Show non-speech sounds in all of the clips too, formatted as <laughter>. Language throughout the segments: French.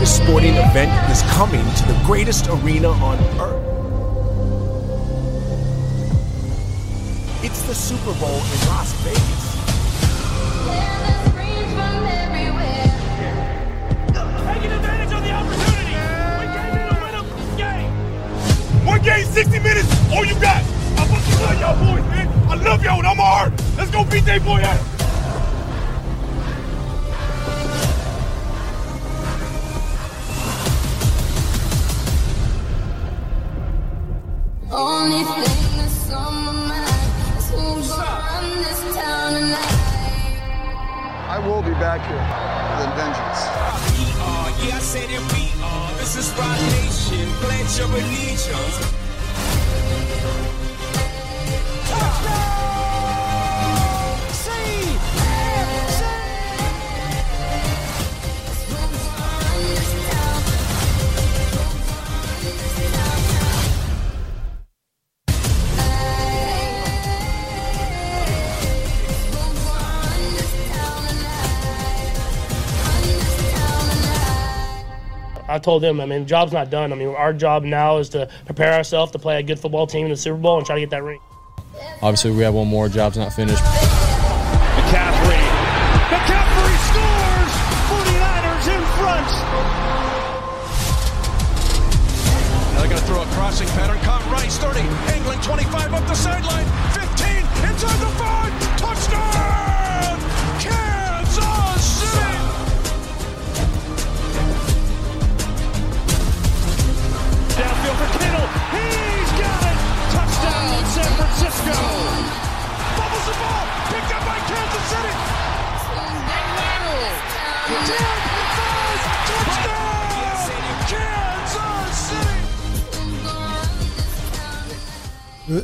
greatest sporting event is coming to the greatest arena on earth. It's the Super Bowl in Las Vegas. One game, 60 minutes. All you got. I fucking love y'all boys, man. I love y'all and I'm hard. Let's go beat that boy ass. Told them, I mean, job's not done. I mean, our job now is to prepare ourselves to play a good football team in the Super Bowl and try to get that ring. Obviously, we have one more. Job's not finished.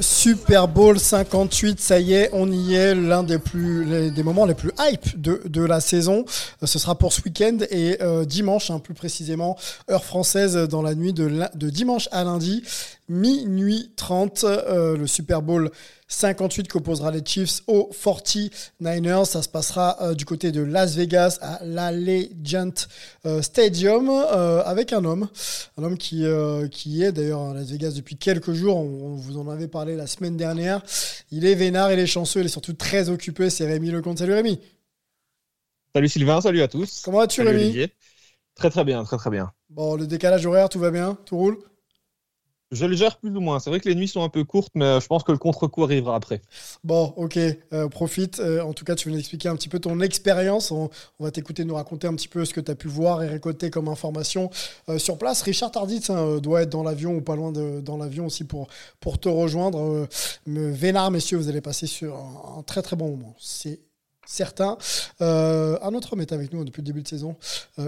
Super Bowl 58, ça y est, on y est, l'un des plus des moments les plus hype de, de la saison. Euh, Ce sera pour ce week-end et euh, dimanche, hein, plus précisément, heure française dans la nuit de dimanche à lundi, minuit 30, euh, le Super Bowl 58 qui opposera les Chiefs aux 49ers. Ça se passera euh, du côté de Las Vegas à l'Allegiant euh, Stadium avec un homme, un homme qui, qui est d'ailleurs à Las Vegas depuis quelques jours. On, on vous en avait parlé la semaine dernière. Il est vénard, il est chanceux, il est surtout très occupé. C'est Rémi Lecomte. Salut Rémi. Salut Sylvain, salut à tous. Comment vas-tu Rémi Olivier. Très très bien, très très bien. Bon, le décalage horaire, tout va bien? Tout roule? Je le gère plus ou moins. C'est vrai que les nuits sont un peu courtes, mais euh, je pense que le contre-coup arrivera après. Bon, ok, euh, profite. Euh, en tout cas, tu veux nous expliquer un petit peu ton expérience. On, va t'écouter nous raconter un petit peu ce que tu as pu voir et récolter comme information sur place. Richard Tarditz hein, doit être dans l'avion ou pas loin dans l'avion aussi pour, pour te rejoindre. Vénard, messieurs, vous allez passer sur un, un très très bon moment. C'est certain. Un autre homme est avec nous depuis le début de saison.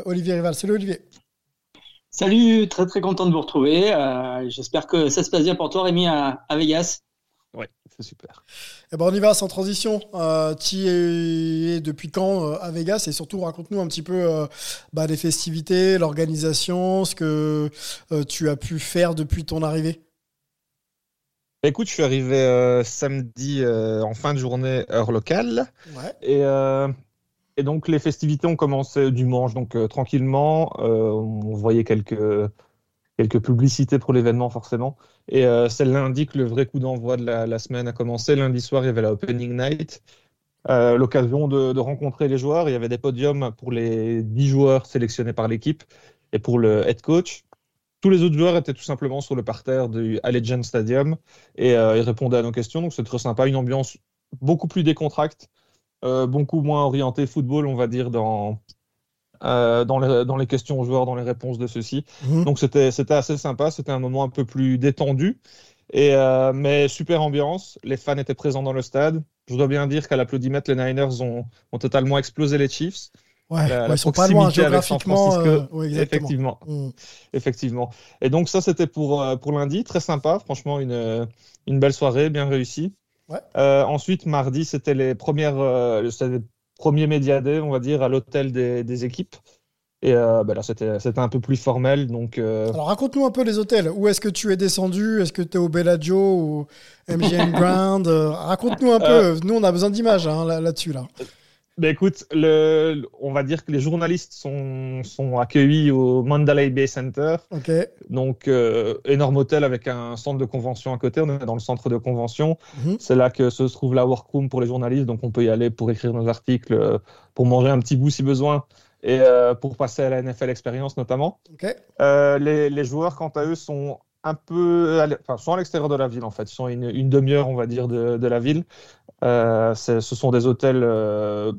Olivier Rival. Salut Olivier. Salut, très très content de vous retrouver. Euh, J'espère que ça se passe bien pour toi, Rémi, à, à Vegas. Ouais, c'est super. Eh ben on y va sans transition. Euh, tu es depuis quand euh, à Vegas? Et surtout raconte-nous un petit peu euh, bah, les festivités, l'organisation, ce que euh, tu as pu faire depuis ton arrivée. Bah, Écoute, je suis arrivé euh, samedi euh, en fin de journée, heure locale. Ouais. Et, euh, et donc les festivités ont commencé dimanche, donc euh, tranquillement. Euh, on voyait quelques, quelques publicités pour l'événement forcément. Et euh, c'est lundi que le vrai coup d'envoi de la, semaine a commencé. Lundi soir, il y avait la Opening Night. Euh, L'occasion de, rencontrer les joueurs. Il y avait des podiums pour les 10 joueurs sélectionnés par l'équipe et pour le head coach. Tous les autres joueurs étaient tout simplement sur le parterre du Allegiant Stadium et ils répondaient à nos questions. Donc c'est très sympa, une ambiance beaucoup plus décontracte, beaucoup moins orientée football, on va dire, dans, euh, dans, les, dans les questions aux joueurs, dans les réponses de ceux-ci. Mhm. Donc c'était assez sympa, c'était un moment un peu plus détendu. Et, euh, mais super ambiance, les fans étaient présents dans le stade. Je dois bien dire qu'à l'applaudimètre, les Niners ont, ont totalement explosé les Chiefs. Ouais, La- ouais, la ils sont pas loin géographiquement. Euh, ouais, effectivement. Mm. Effectivement. Et donc ça, c'était pour, euh, pour lundi, très sympa, franchement, une, euh, une belle soirée, bien réussie. Ouais. Euh, ensuite, mardi, c'était les premières, euh, les premiers Media Day, on va dire, à l'hôtel des, des équipes. Et euh, bah là, c'était, c'était un peu plus formel, donc euh, Alors raconte-nous un peu les hôtels. Où est-ce que tu es descendu? Est-ce que tu es au Bellagio ou MGM Grand? <laughs> Euh, Raconte-nous un peu. Nous, on a besoin d'images hein, là- là-dessus. Là, Ben écoute, le, on va dire que les journalistes sont, sont accueillis au Mandalay Bay Center. Donc, euh, énorme hôtel avec un centre de convention à côté. On est dans le centre de convention. Mhm. C'est là que se trouve la workroom pour les journalistes. Donc, on peut y aller pour écrire nos articles, euh, pour manger un petit bout si besoin et euh, pour passer à la NFL expérience notamment. Euh, les, les joueurs, quant à eux, sont un peu, à enfin, sont à l'extérieur de la ville en fait. Ils sont à une, une demi-heure, on va dire, de, de la ville. Euh, ce sont des hôtels euh,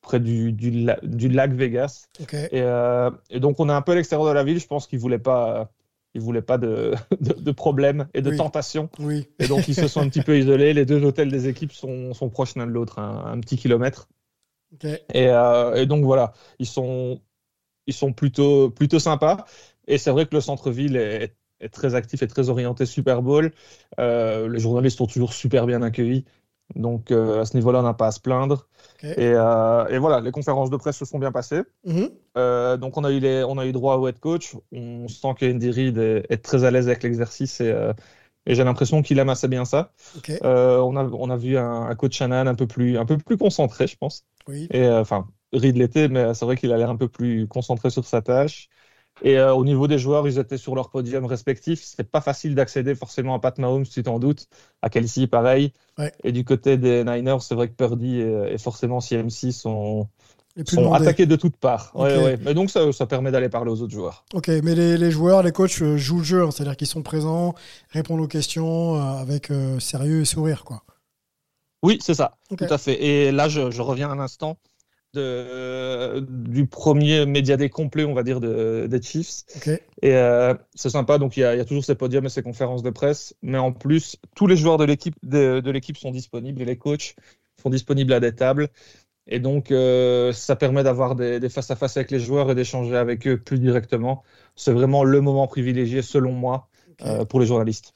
près du, du, la- du lac Vegas. Et, euh, et donc, on est un peu à l'extérieur de la ville. Je pense qu'ils voulaient pas, ils voulaient pas de, <laughs> de, de problèmes et de Oui. tentations. Oui. Et donc, ils se sont un petit peu isolés. Les deux hôtels des équipes sont, sont proches l'un de l'autre, un, un petit kilomètre. Et, euh, et donc voilà, ils sont, ils sont plutôt, plutôt sympas. Et c'est vrai que le centre-ville est, est très actif et très orienté Super Bowl. Euh, les journalistes sont toujours super bien accueillis. Donc euh, à ce niveau-là, on n'a pas à se plaindre. Et, euh, et voilà, les conférences de presse se sont bien passées. Mhm. Euh, donc on a eu les, on a eu droit au head coach. On sent qu'Andy Reid est, est très à l'aise avec l'exercice et, et j'ai l'impression qu'il aime assez bien ça. On a, on a vu un, un coach Shannon un peu plus, un peu plus concentré, je pense. Oui. Et enfin, Reed l'était, mais c'est vrai qu'il a l'air un peu plus concentré sur sa tâche. Et euh, au niveau des joueurs, ils étaient sur leur podium respectif. C'est pas facile d'accéder forcément à Pat Mahomes, tu t'en doutes. À Kelsey, pareil. Ouais. Et du côté des Niners, c'est vrai que Purdy et, et forcément CMC sont, sont attaqués de toutes parts. Ouais, Ok. ouais. Mais donc, ça, ça permet d'aller parler aux autres joueurs. Ok, mais les, les joueurs, les coachs euh, jouent le jeu, hein, c'est-à-dire qu'ils sont présents, répondent aux questions euh, avec sérieux et sourire, quoi. Oui, c'est ça, tout à fait. Et là, je, je reviens un instant de, du premier média day complet, on va dire, de, des Chiefs. Et euh, c'est sympa, donc il y, a, il y a toujours ces podiums et ces conférences de presse, mais en plus, tous les joueurs de l'équipe de, de l'équipe sont disponibles et les coachs sont disponibles à des tables. Et donc, euh, ça permet d'avoir des, des face-à-face avec les joueurs et d'échanger avec eux plus directement. C'est vraiment le moment privilégié, selon moi, euh, pour les journalistes.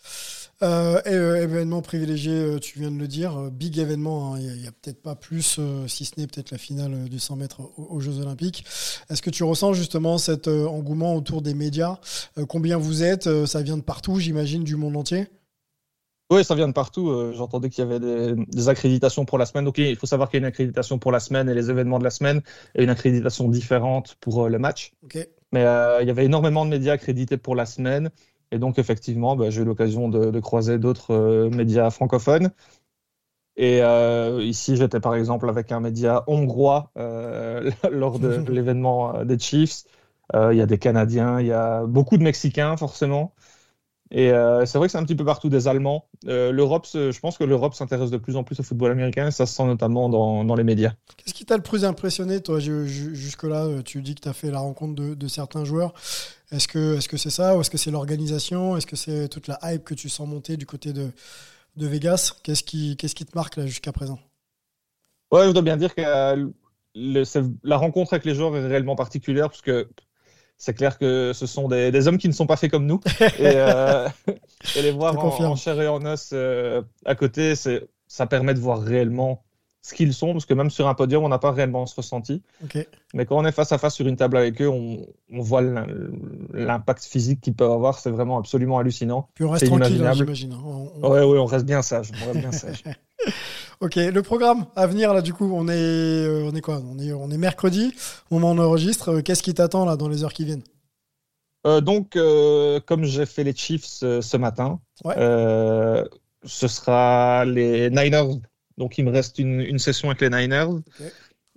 Euh, et, euh, événement privilégié, euh, tu viens de le dire, big événement, hein, il n'y a, peut-être pas plus, euh, si ce n'est peut-être la finale du 100 mètres aux, aux Jeux Olympiques. Est-ce que tu ressens justement cet engouement autour des médias? Combien vous êtes? Ça vient de partout, j'imagine, du monde entier? Oui, ça vient de partout. J'entendais qu'il y avait des, des accréditations pour la semaine. Donc, il faut savoir qu'il y a une accréditation pour la semaine et les événements de la semaine et une accréditation différente pour le match. Ok. Mais il y avait énormément de médias accrédités pour la semaine. Et donc, effectivement, bah, j'ai eu l'occasion de, de croiser d'autres euh, médias francophones. Et euh, ici, j'étais par exemple avec un média hongrois euh, <laughs> lors de, de <laughs> l'événement des Chiefs. Il y a des Canadiens, il y a beaucoup de Mexicains, forcément. Et c'est vrai que c'est un petit peu partout des Allemands. L'Europe, je pense que l'Europe s'intéresse de plus en plus au football américain et ça se sent notamment dans, dans les médias. Qu'est-ce qui t'a le plus impressionné, toi, ju- ju- jusque-là Tu dis que tu as fait la rencontre de, de certains joueurs. Est-ce que est-ce que c'est ça ou est-ce que c'est l'organisation? Est-ce que c'est toute la hype que tu sens monter du côté de, de Vegas? Qu'est-ce qui, qu'est-ce qui te marque là jusqu'à présent? Ouais, je dois bien dire que euh, le- c'est- la rencontre avec les joueurs est réellement particulière parce que c'est clair que ce sont des, des hommes qui ne sont pas faits comme nous. Et, euh, <laughs> et les voir en, chair et en os euh, à côté, c'est, ça permet de voir réellement ce qu'ils sont parce que même sur un podium, on n'a pas réellement ce ressenti. Mais quand on est face à face sur une table avec eux, on, on voit l'im- l'impact physique qu'ils peuvent avoir. C'est vraiment absolument hallucinant. Puis on reste tranquille, hein, j'imagine. hein. On- on- Ouais, on reste bien sage. On reste bien sage. <laughs> Ok, le programme à venir là, du coup, on est, euh, on est quoi? On est, on est mercredi, au moment où on enregistre. Euh, Qu'est-ce qui t'attend là dans les heures qui viennent? Euh, donc, comme j'ai fait les Chiefs ce matin, Ouais. ce sera les Niners. Donc, il me reste une, une session avec les Niners.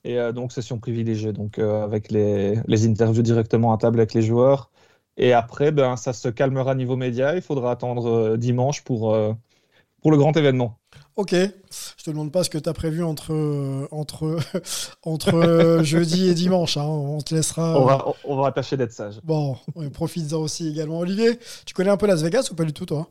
Et euh, donc, session privilégiée, donc euh, avec les, les interviews directement à table avec les joueurs. Et après, ben, ça se calmera niveau média. Il faudra attendre euh, dimanche pour, pour le grand événement. Ok, je te demande pas ce que tu as prévu entre, entre, <laughs> entre jeudi et dimanche. hein. On te laissera. On va, on va tâcher d'être sage. Bon, profites-en aussi également. Olivier, tu connais un peu Las Vegas ou pas du tout, toi?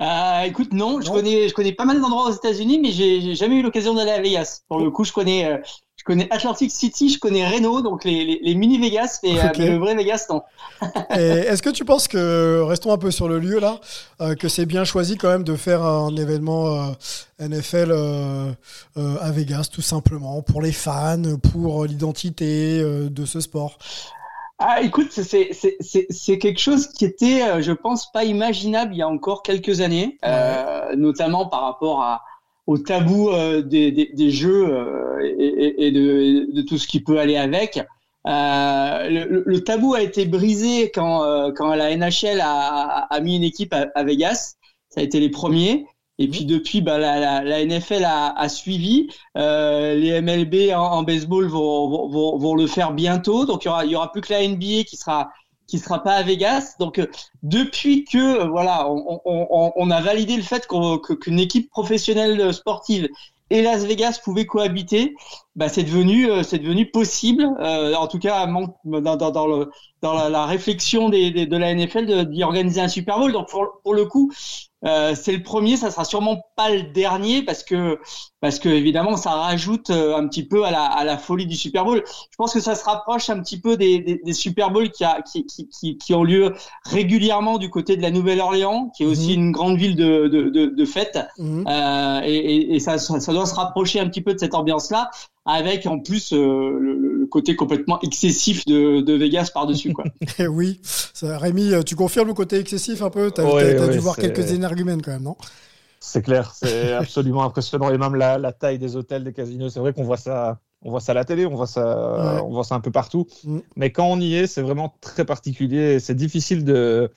Euh, écoute, non, je connais, je connais pas mal d'endroits aux États-Unis, mais j'ai jamais eu l'occasion d'aller à Vegas. Pour le coup, je connais, euh, je connais Atlantic City, je connais Reno, donc les, les, les mini Vegas, mais, euh, mais le vrai Vegas, non. Est-ce que tu penses que, restons un peu sur le lieu là, que c'est bien choisi quand même de faire un événement NFL à Vegas, tout simplement, pour les fans, pour l'identité de ce sport? Ah, écoute, c'est- quelque chose qui était, euh, je pense, pas imaginable il y a encore quelques années, euh, notamment par rapport à, au tabou euh, des, des, des jeux, euh, et, et, de, de, tout ce qui peut aller avec. Euh, le, le, tabou a été brisé quand, euh, quand la NHL a, a, mis une équipe à, à, Vegas. Ça a été les premiers. Et puis depuis, bah, la, la, la NFL a, a suivi. Euh, les MLB en, en baseball vont, vont, vont, le faire bientôt. Donc il y aura, y aura plus que la NBA qui sera qui sera pas à Vegas. Donc euh, depuis que voilà, on, on, on, a validé le fait qu'une équipe professionnelle sportive et Las Vegas pouvaient cohabiter, bah, c'est devenu, euh, c'est devenu possible, euh, en tout cas dans, dans, dans, le, dans la, la réflexion des, des, de la NFL d'y organiser un Super Bowl. Donc pour, pour le coup, euh, c'est le premier, ça sera sûrement pas le dernier parce que parce que évidemment ça rajoute euh, un petit peu à la, à la folie du Super Bowl. Je pense que ça se rapproche un petit peu des, des, des Super Bowls qui, a, qui, qui, qui, ont lieu régulièrement du côté de la Nouvelle-Orléans, qui est aussi mhm. une grande ville de, de, de, de fête. Mhm. Euh, et, et, et ça, ça, doit se rapprocher un petit peu de cette ambiance-là, avec en plus euh, le, le, côté complètement excessif de, de Vegas par-dessus. quoi. <laughs> Eh oui, ça, Rémi, tu confirmes le côté excessif un peu? T'as ouais, as, ouais, dû voir quelques énergumènes quand même, non? C'est clair, c'est <laughs> absolument impressionnant. Et même la, la, taille des hôtels, des casinos, c'est vrai qu'on voit ça, on voit ça à la télé, on voit ça, ouais. on voit ça un peu partout. Mm. Mais quand on y est, c'est vraiment très particulier. C'est difficile de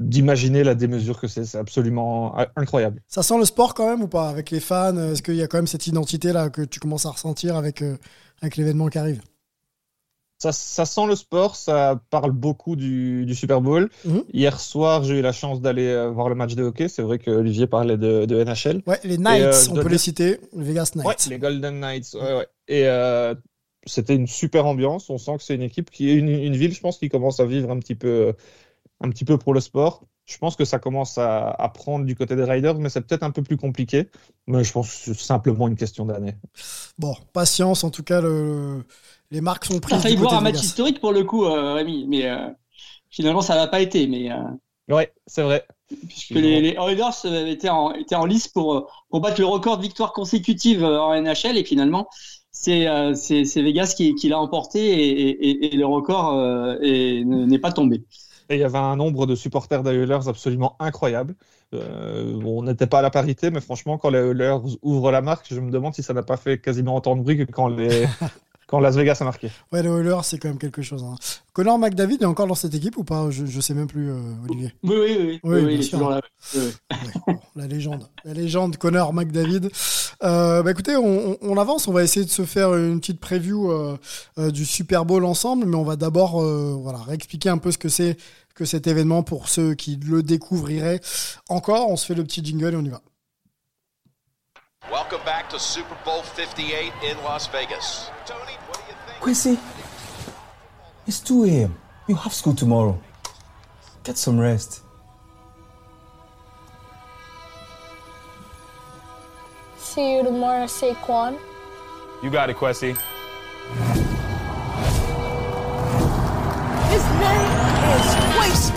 d'imaginer la démesure que c'est. C'est absolument incroyable. Ça sent le sport quand même ou pas? Avec les fans Est-ce qu'il y a quand même cette identité là que tu commences à ressentir avec euh, avec l'événement qui arrive ça, ça, sent le sport, ça parle beaucoup du, du Super Bowl. -hmm. Hier soir, j'ai eu la chance d'aller euh, voir le match de hockey. C'est vrai que Olivier parlait de, de NHL. Ouais, les Knights, euh, on peut les citer, les Vegas Knights. Ouais, les Golden Knights. Ouais, ouais. Et euh, c'était une super ambiance. On sent que c'est une équipe qui est une, une, ville, je pense, qui commence à vivre un petit peu, un petit peu pour le sport. Je pense que ça commence à, à prendre du côté des Riders, mais c'est peut-être un peu plus compliqué. Mais je pense que c'est simplement une question d'année. Bon, patience, en tout cas, le les marques sont prises. On a failli voir un match historique pour le coup, euh, Rémi, mais euh, finalement ça n'a pas été. Mais euh, ouais, c'est vrai. Puisque les, les Oilers étaient en, étaient en lice pour, pour battre le record de victoires consécutives en NHL et finalement c'est c'est Vegas qui, qui l'a emporté et, et, et, le record n'est pas tombé. Et il y avait un nombre de supporters des Oilers absolument incroyable. Euh, on n'était pas à la parité, mais franchement, quand les Oilers ouvrent la marque, je me demande si ça n'a pas fait quasiment autant de bruit que quand les, <laughs> quand Las Vegas a marqué. Ouais, les Oilers, c'est quand même quelque chose. Hein. Connor McDavid est encore dans cette équipe ou pas? Je, je sais même plus, euh, Olivier. Oui, oui, oui. oui, oui bien sûr. La... Oui, oui. la légende. La légende Connor McDavid. Euh, bah, écoutez, on, on, avance. On va essayer de se faire une petite preview euh, euh du Super Bowl ensemble, mais on va d'abord euh, voilà, réexpliquer un peu ce que c'est que cet événement pour ceux qui le découvriraient encore. On se fait le petit jingle et on y va. Welcome back to Super Bowl 58 in Las Vegas. Tony, Quincy, it's 2 a.m. You have school tomorrow. Get some rest. See you tomorrow, Saquon. You got it, Quessy. His name is Quincy.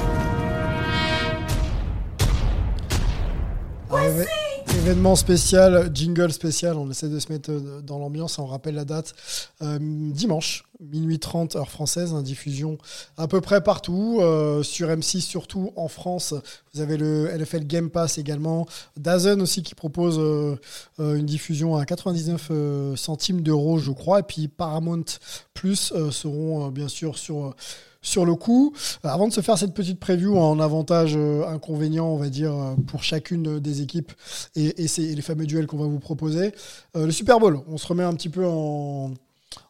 Quincy! Événement spécial, jingle spécial, on essaie de se mettre dans l'ambiance, on rappelle la date. Euh, dimanche, minuit 30 heure française, hein, diffusion à peu près partout, euh, sur M6 surtout en France. Vous avez le NFL Game Pass également, Dazen aussi qui propose euh, une diffusion à 99 centimes d'euros je crois, et puis Paramount Plus seront bien sûr sur sur le coup. Avant de se faire cette petite preview en avantage euh, inconvénient, on va dire, euh, pour chacune des équipes et, et, les fameux duels qu'on va vous proposer, euh, le Super Bowl, on se remet un petit peu en,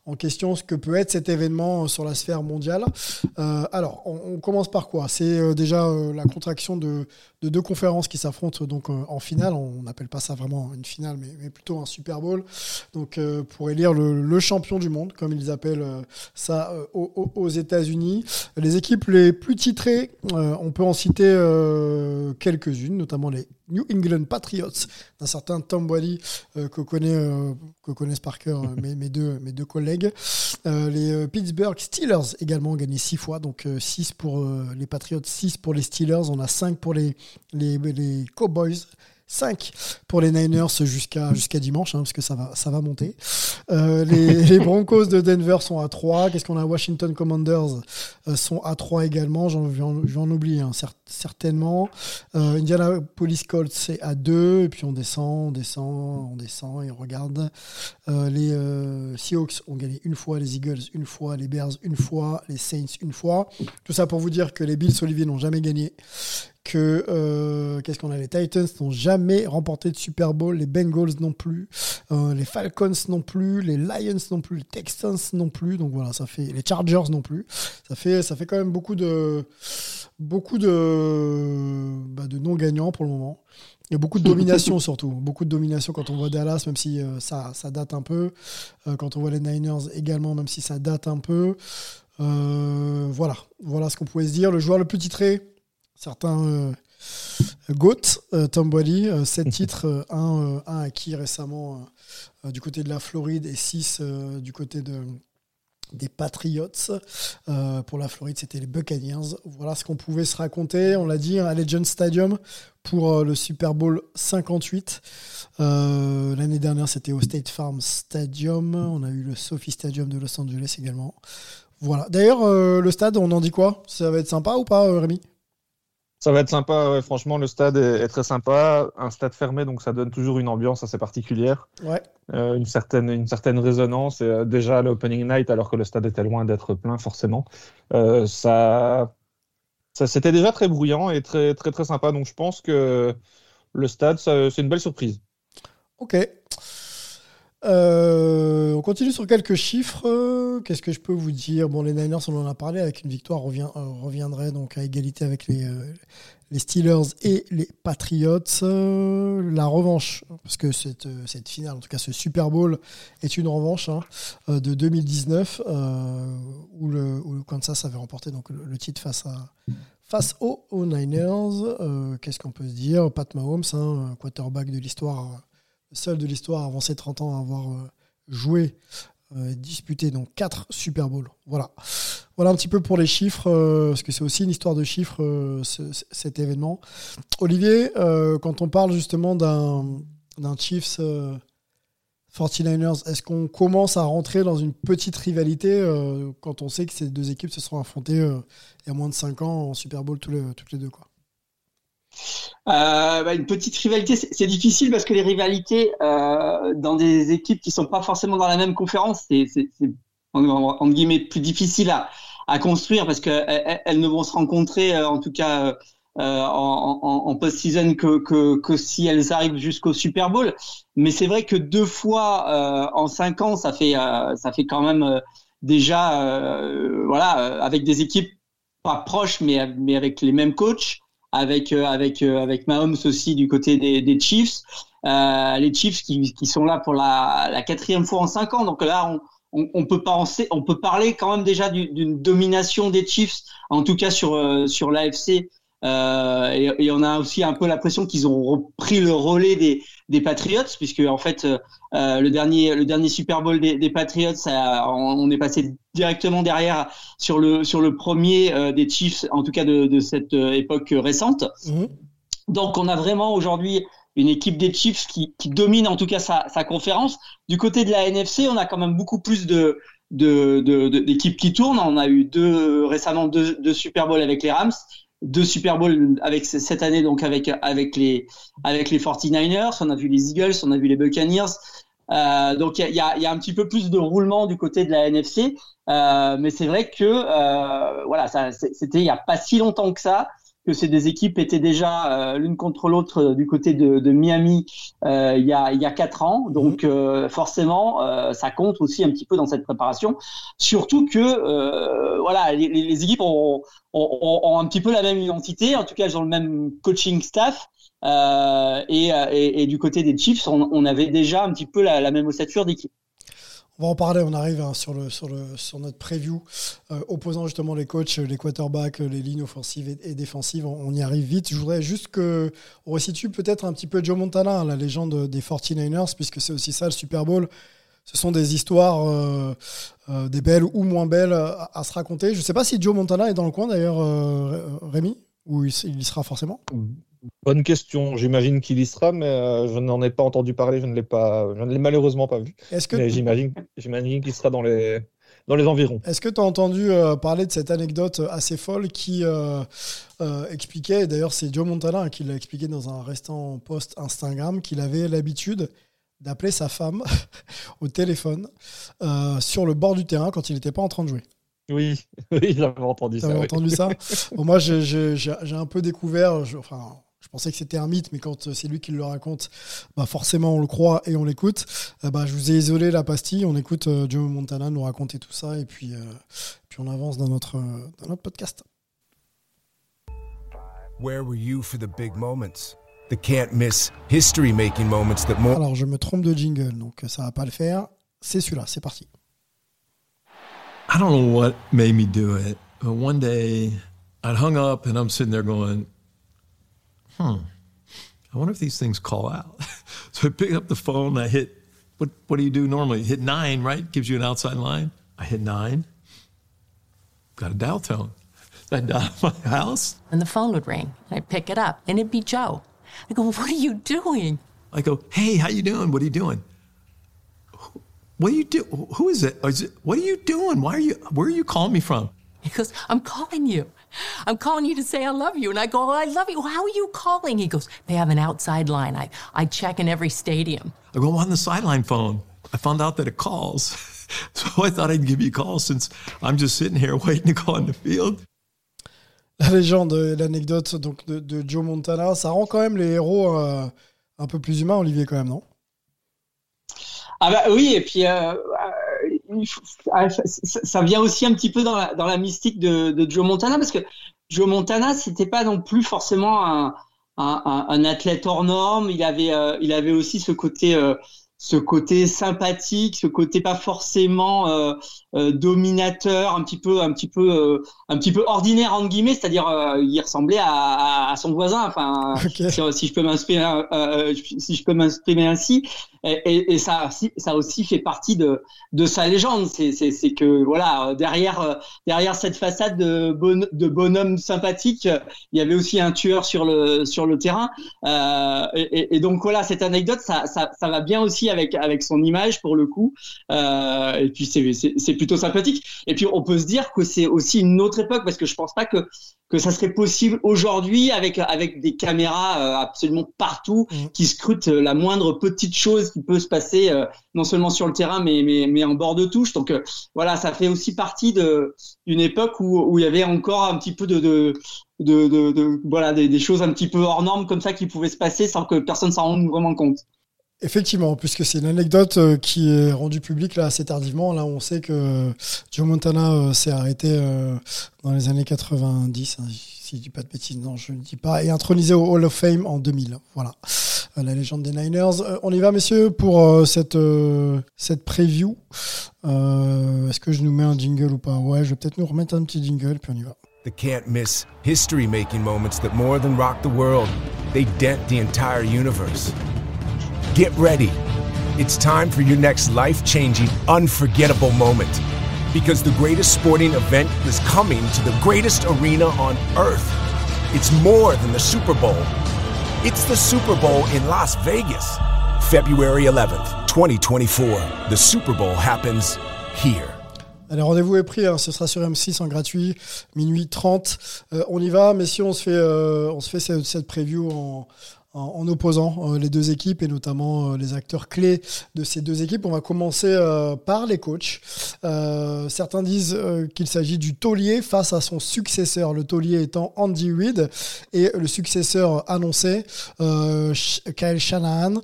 en question ce que peut être cet événement sur la sphère mondiale. Euh, alors, on, commence par quoi? C'est euh, déjà euh, la contraction de, de, deux conférences qui s'affrontent donc en finale. On n'appelle pas ça vraiment une finale, mais, plutôt un Super Bowl. Donc, pour élire le, champion du monde, comme ils appellent ça aux, États-Unis. Les équipes les plus titrées, on peut en citer quelques-unes, notamment les New England Patriots d'un certain Tom euh, que, connaît, euh, que connaissent par cœur mes, deux, mes deux collègues. Euh, les Pittsburgh Steelers également ont gagné 6 fois, donc 6 pour les Patriots, 6 pour les Steelers, on a 5 pour les, les, les Cowboys. 5 pour les Niners jusqu'à dimanche, hein, parce que ça va, ça va monter. Euh, les, <laughs> Broncos de Denver sont à 3. Qu'est-ce qu'on a? Washington Commanders euh, sont à 3 également. J'en vais en hein, certainement. Euh, Indianapolis Colts c'est à 2. Et puis on descend, on descend, on descend et on regarde. Euh, les Seahawks ont gagné une fois, les Eagles une fois, les Bears une fois, les Saints une fois. Tout ça pour vous dire que les Bills Olivier n'ont jamais gagné que euh, qu'est-ce qu'on a les Titans n'ont jamais remporté de Super Bowl, les Bengals non plus, euh, les Falcons non plus, les Lions non plus, les Texans non plus. Donc voilà, ça fait les Chargers non plus. Ça fait ça fait quand même beaucoup de beaucoup de bah, de non gagnants pour le moment. Il y a beaucoup de domination <laughs> surtout, beaucoup de domination quand on voit Dallas, même si euh, ça, ça date un peu. quand on voit les Niners également, même si ça date un peu. voilà, voilà ce qu'on pouvait se dire. Le joueur le plus titré, certains euh, GOAT, euh, Tom Boily, 7 euh, <laughs> titres, 1 un, acquis récemment du côté de la Floride et 6 du côté de, des Patriots. pour la Floride, c'était les Buccaneers. Voilà ce qu'on pouvait se raconter. On l'a dit, à Legend Stadium pour le Super Bowl 58. L'année dernière, c'était au State Farm Stadium. On a eu le Sophie Stadium de Los Angeles également. Voilà. D'ailleurs, le stade, on en dit quoi? Ça va être sympa ou pas, Rémi? Ça va être sympa, franchement, le stade est, très sympa. Un stade fermé, donc ça donne toujours une ambiance assez particulière. Ouais. Euh, une, certaine, une certaine résonance. Et, euh, déjà, l'opening night, alors que le stade était loin d'être plein, forcément, euh, ça, ça c'était déjà très bruyant et très, très, très sympa. Donc je pense que le stade, c'est une belle surprise. Ok. Euh, on continue sur quelques chiffres. Qu'est-ce que je peux vous dire? Bon, les Niners, on en a parlé, avec une victoire, euh, reviendrait donc à égalité avec les, euh, Steelers et les Patriots. la revanche, parce que cette, finale, en tout cas ce Super Bowl, est une revanche hein, de 2019, où, le, Kansas avait remporté donc, le, titre face aux, Niners. Qu'est-ce qu'on peut se dire? Pat Mahomes, hein, quarterback de l'histoire seul de l'histoire avant ses 30 ans à avoir euh, joué, euh, disputé donc 4 Super Bowls. Voilà. Voilà un petit peu pour les chiffres, euh, parce que c'est aussi une histoire de chiffres, cet événement. Olivier, quand on parle justement d'un Chiefs 49ers, est-ce qu'on commence à rentrer dans une petite rivalité quand on sait que ces deux équipes se seront affrontées il y a moins de 5 ans en Super Bowl toutes les deux euh, bah, une petite rivalité, c'est difficile parce que les rivalités euh, dans des équipes qui sont pas forcément dans la même conférence, c'est en, guillemets plus difficile à, construire parce qu'elles elles ne vont se rencontrer euh, en tout cas en, post-season que, si elles arrivent jusqu'au Super Bowl. Mais c'est vrai que deux fois en cinq ans, ça fait ça fait quand même déjà voilà avec des équipes pas proches mais mais avec les mêmes coachs avec euh, avec euh, avec Mahomes aussi du côté des, des Chiefs. Euh, les Chiefs qui, qui sont là pour la, la quatrième fois en cinq ans. Donc là, on, on, peut penser, on peut parler quand même déjà d'une domination des Chiefs, en tout cas sur sur l'AFC euh, et, et, on a aussi un peu l'impression qu'ils ont repris le relais des, des Patriots, puisque en fait euh, le dernier le dernier Super Bowl des, des Patriots, ça, on, est passé directement derrière sur le sur le premier euh, des Chiefs, en tout cas de, de cette euh, époque récente. Mhm. Donc on a vraiment aujourd'hui une équipe des Chiefs qui, qui domine en tout cas sa, sa, conférence. Du côté de la NFC, on a quand même beaucoup plus de d'équipes de, qui tournent. On a eu deux récemment deux, deux Super Bowl avec les Rams deux Super Bowl avec cette année donc avec avec les avec les 49ers, on a vu les Eagles, on a vu les Buccaneers. Euh, donc il y a, y a, un petit peu plus de roulement du côté de la NFC, euh, mais c'est vrai que euh, voilà, c'était il y a pas si longtemps que ça que ces deux équipes étaient déjà euh, l'une contre l'autre euh, du côté de, de Miami euh, il, y a, il y a quatre ans. Donc mhm. forcément, ça compte aussi un petit peu dans cette préparation. Surtout que voilà, les, les équipes ont, ont, ont, un petit peu la même identité. En tout cas, elles ont le même coaching staff. Et, et, et, du côté des Chiefs, on, on avait déjà un petit peu la, la même ossature d'équipe. On va en parler, on arrive hein, sur, notre preview, euh, opposant justement les coachs, les quarterbacks, les lignes offensives et, défensives. On, y arrive vite. Je voudrais juste qu'on resitue peut-être un petit peu Joe Montana, la légende des 49ers, puisque c'est aussi ça le Super Bowl. Ce sont des histoires, euh, euh, des belles ou moins belles à, se raconter. Je ne sais pas si Joe Montana est dans le coin d'ailleurs, Rémi, ou il, il y sera forcément Bonne question. J'imagine qu'il y sera, mais euh, je n'en ai pas entendu parler. Je ne l'ai pas, je ne l'ai malheureusement pas vu. Est-ce que j'imagine, j'imagine qu'il sera dans les, dans les environs. Est-ce que tu as entendu euh, parler de cette anecdote assez folle qui euh, expliquait, d'ailleurs c'est Joe Montana qui l'a expliqué dans un restant post Instagram, qu'il avait l'habitude d'appeler sa femme <laughs> au téléphone sur le bord du terrain quand il n'était pas en train de jouer. Oui, <laughs> oui, j'avais entendu ça. avais oui. entendu ça? <laughs> Bon, Moi, j'ai- un peu découvert, je, enfin, je pensais que c'était un mythe, mais quand c'est lui qui le raconte, bah forcément on le croit et on l'écoute. Euh, bah, je vous ai isolé la pastille, on écoute euh, Joe Montana nous raconter tout ça et puis, euh, puis on avance dans notre, euh, dans notre podcast. Where were you for the big moments? The can't miss history making moments that more. Alors je me trompe de jingle, donc ça va pas le faire. C'est celui-là, c'est parti. I don't know what made me do it, but one day I'd hung up and I'm sitting there going, hmm, I wonder if these things call out. <laughs> so I pick up the phone and I hit, what, what do you do normally? Hit nine, right? Gives you an outside line. I hit nine, got a dial tone. <laughs> I dialed my house. And the phone would ring, and I'd pick it up, and it'd be Joe. I go, "What are you doing?" I go, hey, how you doing? What are you doing? What are you do? Who is it? Is it? What are you doing? Why are you? Where are you calling me from? He goes, "I'm calling you. <laughs> I'm calling you to say I love you." And I go, "I love you. How are you calling?" He goes, "They have an outside line. I I check in every stadium." I go on the sideline phone. I found out that it calls. <laughs> So I thought I'd give you a call since I'm just sitting here <laughs> waiting to go on the field. La légende, et l'anecdote donc de, de Joe Montana, ça rend quand même les héros euh, un peu plus humains, Olivier, quand même, non? Ah bah oui, et puis euh, euh, il faut- ah, ça, ça vient aussi un petit peu dans la, dans la mystique de, de Joe Montana, parce que Joe Montana, c'était pas non plus forcément un, un, un- un athlète hors norme. Il avait, euh, il avait aussi ce côté, euh, ce côté sympathique, ce côté pas forcément euh, dominateur, un petit peu, un petit peu, un petit peu ordinaire entre guillemets, c'est-à-dire il ressemblait à, à, à son voisin. Enfin, si, si je peux m'inspirer, si je peux m'exprimer ainsi. Et, et, ça, aussi- ça aussi fait partie de, de sa légende. C'est, que voilà, derrière, derrière cette façade de, bon, de bonhomme sympathique, il y avait aussi un tueur sur le, sur le terrain. Euh, et, donc voilà, cette anecdote, ça, ça, ça va bien aussi avec, avec son image pour le coup. Euh, et puis c'est plutôt sympathique. Et puis on peut se dire que c'est aussi une autre époque parce que je pense pas que que ça serait possible aujourd'hui avec avec des caméras euh, absolument partout qui scrutent euh, la moindre petite chose qui peut se passer euh, non seulement sur le terrain mais mais mais en bord de touche donc euh, voilà ça fait aussi partie de d'une époque où où il y avait encore un petit peu de de de, de, de- voilà des, des choses un petit peu hors normes comme ça qui pouvaient se passer sans que personne s'en rende vraiment compte. Effectivement, puisque c'est une anecdote euh, qui est rendue publique là assez tardivement. Là, on sait que Joe Montana euh, s'est arrêté euh, dans les années 90, hein, si je dis pas de bêtises, non, je ne dis pas, et intronisé au Hall of Fame en 2000. Voilà, Euh, la légende des Niners. Euh, on y va, messieurs, pour euh, cette euh, cette preview. Euh, Est-ce que je nous mets un jingle ou pas? Ouais, je vais peut-être nous remettre un petit jingle, puis on y va. The can't miss history making moments that more than rock the world, they dent the entire universe. Get ready. It's time for your next life changing, unforgettable moment. Because the greatest sporting event is coming to the greatest arena on earth. It's more than the Super Bowl, it's the Super Bowl in Las Vegas. February 11th, 2024. The Super Bowl happens here. Allez, rendez-vous est pris, hein, ce sera sur M6 en gratuit, minuit 30. Euh, on y va, mais si on se fait, euh, on se fait cette, cette preview en, en, opposant euh, les deux équipes et notamment euh, les acteurs clés de ces deux équipes. On va commencer euh, par les coachs. Certains disent qu'il s'agit du taulier face à son successeur, le taulier étant Andy Reid et le successeur annoncé, Kyle Shanahan,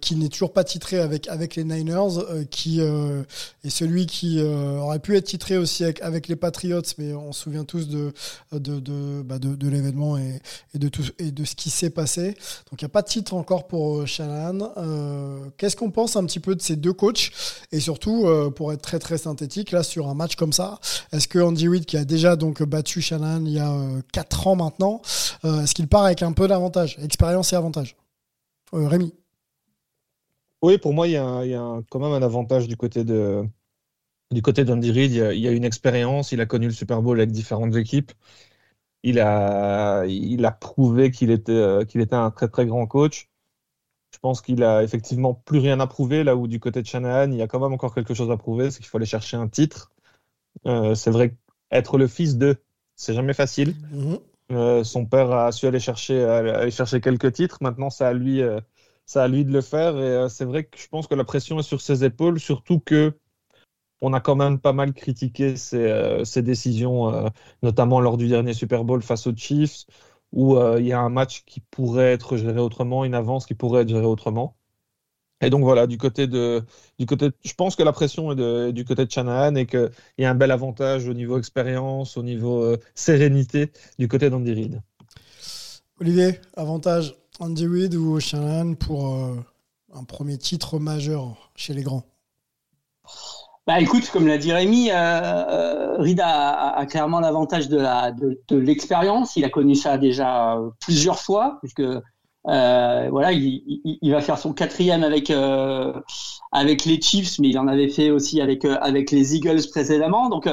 qui n'est toujours pas titré avec, les Niners, qui est celui qui aurait pu être titré aussi avec, les Patriots, mais on se souvient tous de, de, de, bah, de, l'événement et, de tout, et de ce qui s'est passé. Donc il n'y a pas de titre encore pour euh, Shanahan. Euh, Qu'est-ce qu'on pense un petit peu de ces deux coachs? Et surtout, euh, pour être très très synthétique, là sur un match comme ça, est-ce que Andy Reid, qui a déjà donc battu Shanahan il y a 4 ans maintenant, est-ce qu'il part avec un peu d'avantage Expérience et avantage? Rémi Oui, pour moi, il y a, quand même un avantage du côté de du côté d'Andy Reid. Il y a une expérience, il a connu le Super Bowl avec différentes équipes. Il a, il a prouvé qu'il était, euh, qu'il était un très très grand coach. Je pense qu'il a effectivement plus rien à prouver, là où du côté de Shanahan, il y a quand même encore quelque chose à prouver, c'est qu'il faut aller chercher un titre. Euh, c'est vrai qu'être le fils de, c'est jamais facile. Mhm. Euh, son père a su aller chercher, aller chercher quelques titres. Maintenant, c'est à lui, euh, c'est à lui de le faire. Et c'est vrai que je pense que la pression est sur ses épaules, surtout que on a quand même pas mal critiqué ses, euh, ses décisions, euh, notamment lors du dernier Super Bowl face aux Chiefs, où euh, il y a un match qui pourrait être géré autrement, une avance qui pourrait être gérée autrement. Et donc voilà, du côté de, du côté, je pense que la pression est, de- est du côté de Shanahan et qu'il y a un bel avantage au niveau expérience, au niveau euh, sérénité du côté d'Andy Reid. Olivier, avantage Andy Reid ou Shanahan pour euh, un premier titre majeur chez les grands? Bah écoute, comme l'a dit Rémi, euh, euh, Reed a, a- clairement l'avantage de la de, de l'expérience. Il a connu ça déjà euh, plusieurs fois, puisque euh, voilà, il, il- il va faire son quatrième avec euh, avec les Chiefs, mais il en avait fait aussi avec euh, avec les Eagles précédemment. Donc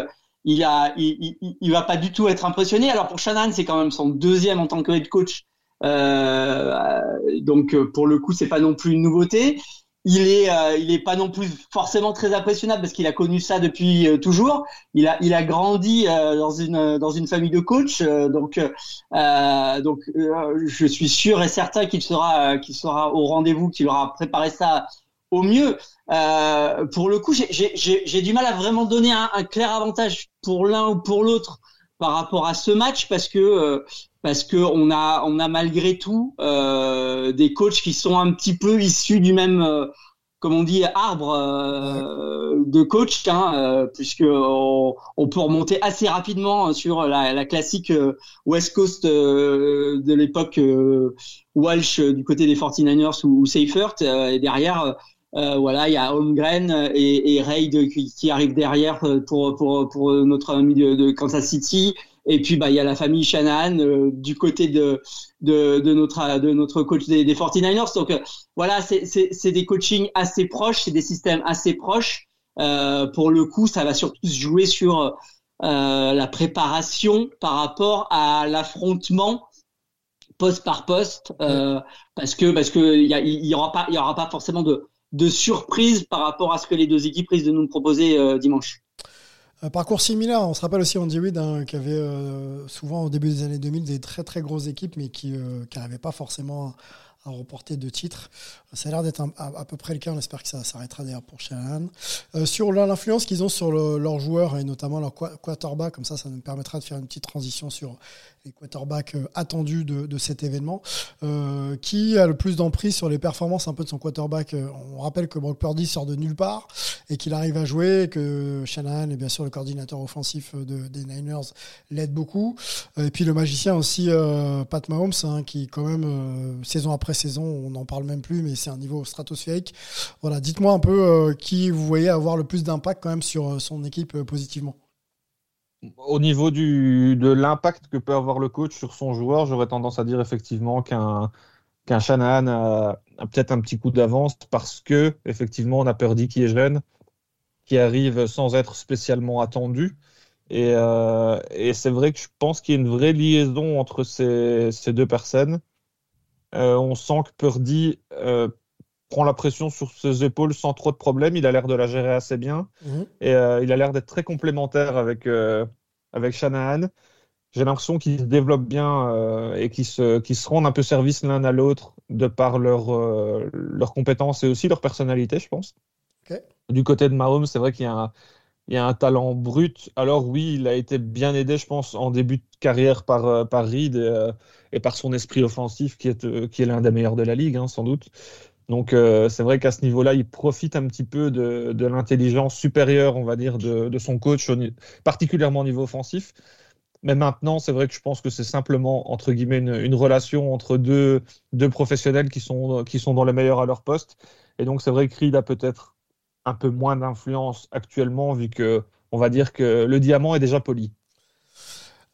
il a il, il, va pas du tout être impressionné. Alors pour Shanahan, c'est quand même son deuxième en tant que head coach. Donc pour le coup, c'est pas non plus une nouveauté. Il est, euh, il est pas non plus forcément très impressionnable parce qu'il a connu ça depuis euh, toujours. Il a, il a grandi euh, dans une dans une famille de coachs, euh, donc euh, donc je suis sûr et certain qu'il sera qu'il sera au rendez-vous, qu'il aura préparé ça au mieux. Pour le coup, j'ai du mal à vraiment donner un, un clair avantage pour l'un ou pour l'autre par rapport à ce match parce que euh, parce que on a on a malgré tout euh, des coachs qui sont un petit peu issus du même euh, comme on dit arbre euh, de coach hein, euh, puisque on, peut remonter assez rapidement sur la, la classique West Coast de l'époque Walsh du côté des 49ers ou, ou Seifert et derrière euh, voilà, il y a Holmgren et, et Reid qui, qui arrivent derrière euh, pour, pour, pour notre ami de, de Kansas City. Et puis, bah, il y a la famille Shanahan euh, du côté de, de, de, notre, de notre coach des, des 49ers. Donc, euh, voilà, c'est des coachings assez proches, c'est des systèmes assez proches. Euh, pour le coup, ça va surtout se jouer sur euh, la préparation par rapport à l'affrontement poste par poste, euh, parce que parce que il y, a- y aura pas il y aura pas forcément de de surprise par rapport à ce que les deux équipes risquent de nous proposer euh, dimanche. Un parcours similaire, on se rappelle aussi Andy Reid hein, qui avait euh, souvent au début des années 2000 des très très grosses équipes mais qui n'arrivaient pas forcément à, remporter de titres. Ça a l'air d'être à, à peu près le cas, on espère que ça s'arrêtera d'ailleurs pour Shanahan. Euh, sur l'influence qu'ils ont sur le- leurs joueurs et notamment leur qua- quarterback, comme ça ça nous permettra de faire une petite transition sur les quarterbacks euh, attendus de, de cet événement. Euh, qui a le plus d'emprise sur les performances un peu de son quarterback Euh, On rappelle que Brock Purdy sort de nulle part et qu'il arrive à jouer, et que Shanahan est bien sûr le coordinateur offensif de- des Niners l'aide beaucoup. Et puis le magicien aussi, Pat Mahomes, hein, qui quand même, saison après saison, on n'en parle même plus, mais c'est un niveau stratosphérique. Voilà, dites-moi un peu euh, qui vous voyez avoir le plus d'impact quand même sur euh, son équipe euh, positivement. Au niveau du, de l'impact que peut avoir le coach sur son joueur, j'aurais tendance à dire effectivement qu'un qu'un Shanahan a, peut-être un petit coup d'avance parce que effectivement on a Purdy qui est jeune, qui arrive sans être spécialement attendu. Et, et c'est vrai que je pense qu'il y a une vraie liaison entre ces, ces deux personnes. Euh, on sent que Purdy euh, prend la pression sur ses épaules sans trop de problèmes. Il a l'air de la gérer assez bien. Et euh, il a l'air d'être très complémentaire avec, euh, avec Shanahan. J'ai l'impression qu'ils se développent bien euh, et qu'ils se, se rendent un peu service l'un à l'autre de par leur, leurs compétences et aussi leur personnalité, je pense. Du côté de Mahomes, c'est vrai qu'il y a un, il y a un talent brut. Alors oui, il a été bien aidé, je pense, en début de carrière par, euh, par Reed et, euh, et par son esprit offensif qui est, euh, qui est l'un des meilleurs de la ligue, hein, sans doute. Donc c'est vrai qu'à ce niveau-là, il profite un petit peu de, de l'intelligence supérieure, on va dire, de, de son coach, particulièrement au niveau offensif. Mais maintenant, c'est vrai que je pense que c'est simplement, entre guillemets, une, une relation entre deux, deux professionnels qui sont, qui sont dans le meilleur à leur poste. Et donc c'est vrai que Reed a peut-être un peu moins d'influence actuellement, vu que on va dire que le diamant est déjà poli.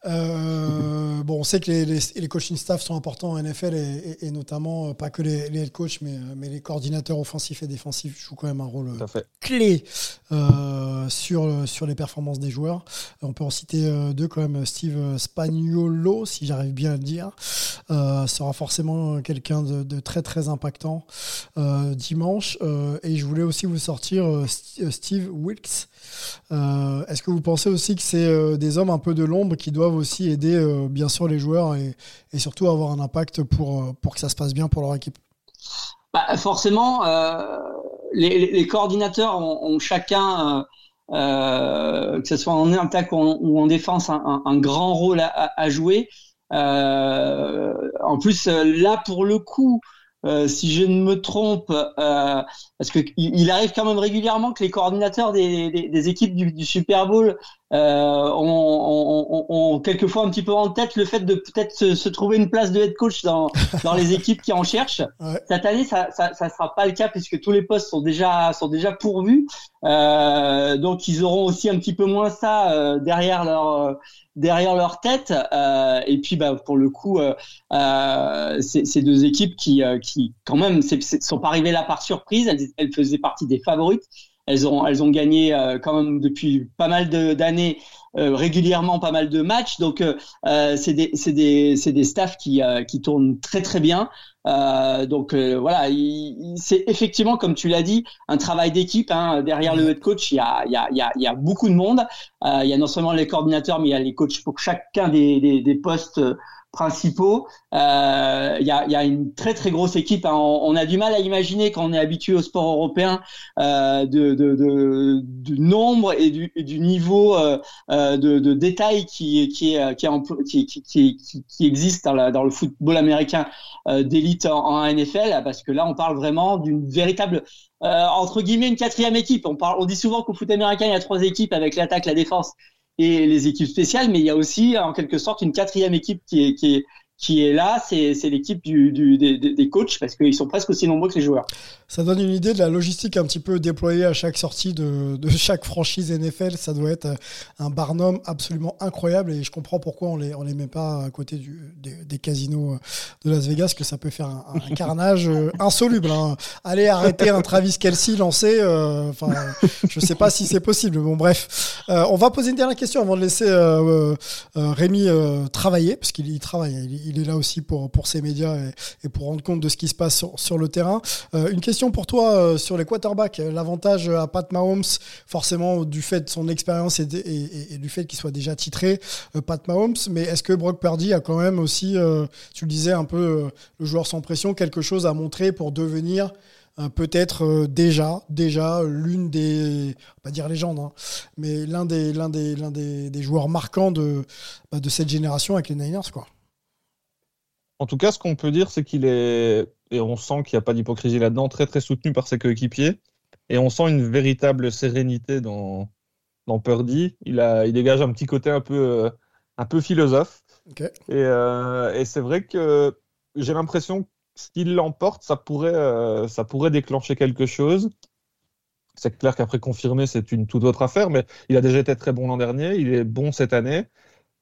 Euh, bon, on sait que les, les, les, coaching staff sont importants en NFL et, et, et notamment euh, pas que les, les head coachs, mais, euh, mais, les coordinateurs offensifs et défensifs jouent quand même un rôle clé euh, sur, sur les performances des joueurs. On peut en citer deux quand même. Steve Spagnuolo, si j'arrive bien à le dire, sera forcément quelqu'un de, de, très très impactant dimanche. et je voulais aussi vous sortir Steve Wilkes. Est-ce que vous pensez aussi que c'est des hommes un peu de l'ombre qui doivent aussi aider euh, bien sûr les joueurs et, surtout avoir un impact pour, euh, pour que ça se passe bien pour leur équipe? Bah, Forcément, euh, les, coordinateurs ont, chacun, euh, que ce soit en attaque ou en, défense, un, grand rôle à, jouer. en plus, là pour le coup, euh, si je ne me trompe, euh, parce que il arrive quand même régulièrement que les coordinateurs des, des, des équipes du, du, Super Bowl euh, ont, ont, ont, quelquefois un petit peu en tête le fait de peut-être se, se, trouver une place de head coach dans, dans les équipes qui en cherchent. <laughs> Ouais. Cette année, ça, ça, ça sera pas le cas puisque tous les postes sont déjà sont déjà pourvus. Euh, donc ils auront aussi un petit peu moins ça euh, derrière leur derrière leur tête. Euh, et puis, bah, pour le coup, euh, euh, ces deux équipes qui, qui quand même, sont pas arrivées là par surprise. Elles, elles faisaient partie des favorites. Elles ont, elles ont gagné quand même depuis pas mal d'années euh, régulièrement pas mal de matchs. Donc euh, c'est des c'est des c'est des staffs qui qui tournent très très bien. Euh, donc voilà, c'est effectivement, comme tu l'as dit, un travail d'équipe. Hein. Derrière le head coach, il y a, il y, a, il y, a, y a beaucoup de monde. Euh, il y a non seulement les coordinateurs, mais il y a les coachs pour chacun des, des, des postes principaux. Euh, il y, a, y, a, une très très grosse équipe. Hein. On, a du mal à imaginer quand on est habitué au sport européen euh, du nombre et du, niveau euh, euh de, de, détail qui, qui, existe dans, le football américain euh, d'élite en, NFL, parce que là on parle vraiment d'une véritable euh, entre guillemets une quatrième équipe. On, on dit souvent qu'au foot américain il y a trois équipes avec l'attaque, la défense et les équipes spéciales, mais il y a aussi en quelque sorte une quatrième équipe qui est, qui est, qui est là, c'est l'équipe des, coachs parce qu'ils sont presque aussi nombreux que les joueurs. Ça donne une idée de la logistique un petit peu déployée à chaque sortie de, <laughs> chaque franchise NFL. Ça doit être un barnum absolument incroyable et je comprends pourquoi on les, les met pas à côté des, casinos de Las Vegas, que ça peut faire un, carnage insoluble. Hein. Allez arrêter un Travis Kelsey lancé, euh, enfin, je sais pas si c'est possible. Bon, bref, euh, on va poser une dernière question avant de laisser euh, euh Rémi euh, travailler parce qu'il travaille. Il, il est là aussi pour, pour ses médias et, pour rendre compte de ce qui se passe sur, le terrain. Euh, une question pour toi euh, sur les quarterbacks. L'avantage à Pat Mahomes, forcément, du fait de son expérience et, du fait qu'il soit déjà titré, euh, Pat Mahomes, mais est-ce que Brock Purdy a quand même aussi, tu le disais, un peu le joueur sans pression, quelque chose à montrer pour devenir peut-être déjà, déjà l'une des, pas dire légende, hein, mais l'un des, l'un des, l'un des, des, joueurs marquants de, bah, de cette génération avec les Niners, quoi. En tout cas, ce qu'on peut dire, c'est qu'il est, et on sent qu'il n'y a pas d'hypocrisie là-dedans, très très soutenu par ses coéquipiers. Et on sent une véritable sérénité dans, dans Purdy. Il, a, il dégage un petit côté un peu, un peu philosophe. Okay. Et, euh, et c'est vrai que j'ai l'impression que s'il l'emporte, ça pourrait, euh, ça pourrait déclencher quelque chose. C'est clair qu'après confirmer, c'est une toute autre affaire, mais il a déjà été très bon l'an dernier, il est bon cette année.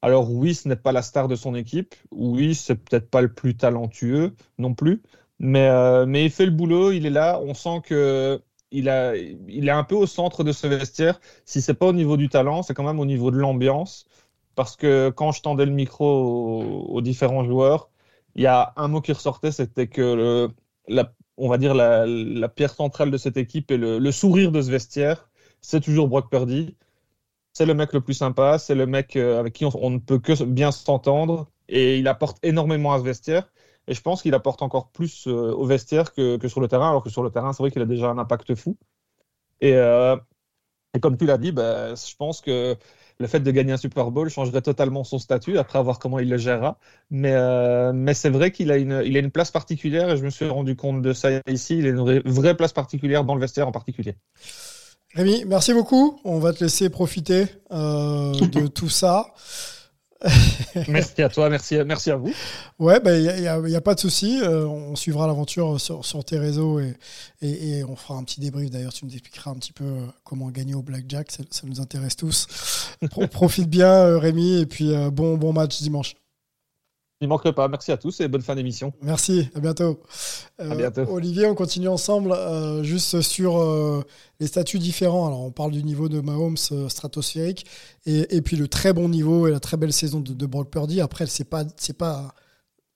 Alors oui, ce n'est pas la star de son équipe. Oui, c'est peut-être pas le plus talentueux non plus. Mais, euh, il fait le boulot, il est là. On sent que il, est un peu au centre de ce vestiaire. Si c'est pas au niveau du talent, c'est quand même au niveau de l'ambiance. Parce que quand je tendais le micro aux, différents joueurs, il y a un mot qui ressortait, c'était que la, on va dire la, la, pierre centrale de cette équipe et le, le sourire de ce vestiaire, c'est toujours Brock Purdy c'est le mec le plus sympa, c'est le mec euh, avec qui on, ne peut que bien s'entendre et il apporte énormément à ce vestiaire. Et je pense qu'il apporte encore plus euh, au vestiaire que, que, sur le terrain, alors que sur le terrain, c'est vrai qu'il a déjà un impact fou. Et, euh, comme tu l'as dit, bah, je pense que le fait de gagner un Super Bowl changerait totalement son statut, après voir comment il le gérera. Mais, mais c'est vrai qu'il a, une, a une place particulière et je me suis rendu compte de ça ici. Il a une vraie place particulière dans le vestiaire en particulier. Rémi, merci beaucoup. On va te laisser profiter euh, de <laughs> tout ça. merci à toi, merci, merci à vous. Ouais, il bah, n'y a, pas de souci. Euh, on suivra l'aventure sur, sur, tes réseaux et, et, et, on fera un petit débrief. D'ailleurs, tu nous expliqueras un petit peu euh, comment gagner au blackjack. Ça, ça nous intéresse tous. Pro- <laughs> profite bien, Rémi, et puis euh, bon, bon match dimanche. Il manquerait pas. Merci à tous et bonne fin d'émission. Merci, à bientôt. Euh, À bientôt. Olivier, on continue ensemble euh, juste sur euh, les statuts différents. Alors, on parle du niveau de Mahomes euh, stratosphérique et, et puis le très bon niveau et la très belle saison de, de Brock Purdy. Après, c'est pas, c'est pas,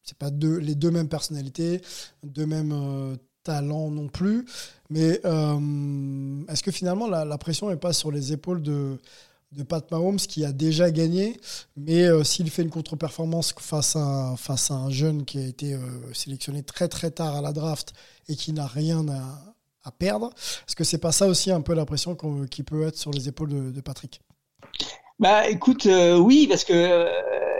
c'est pas deux, les deux mêmes personnalités, deux mêmes euh, talents non plus. Mais euh, est-ce que finalement la, la pression n'est pas sur les épaules de de Pat Mahomes qui a déjà gagné, mais euh, s'il fait une contre-performance face à, face à un jeune qui a été euh, sélectionné très très tard à la draft et qui n'a rien à, à perdre, est-ce que c'est pas ça aussi un peu la pression qu'on- qui peut être sur les épaules de, Patrick? Bah écoute, euh, oui, parce que euh,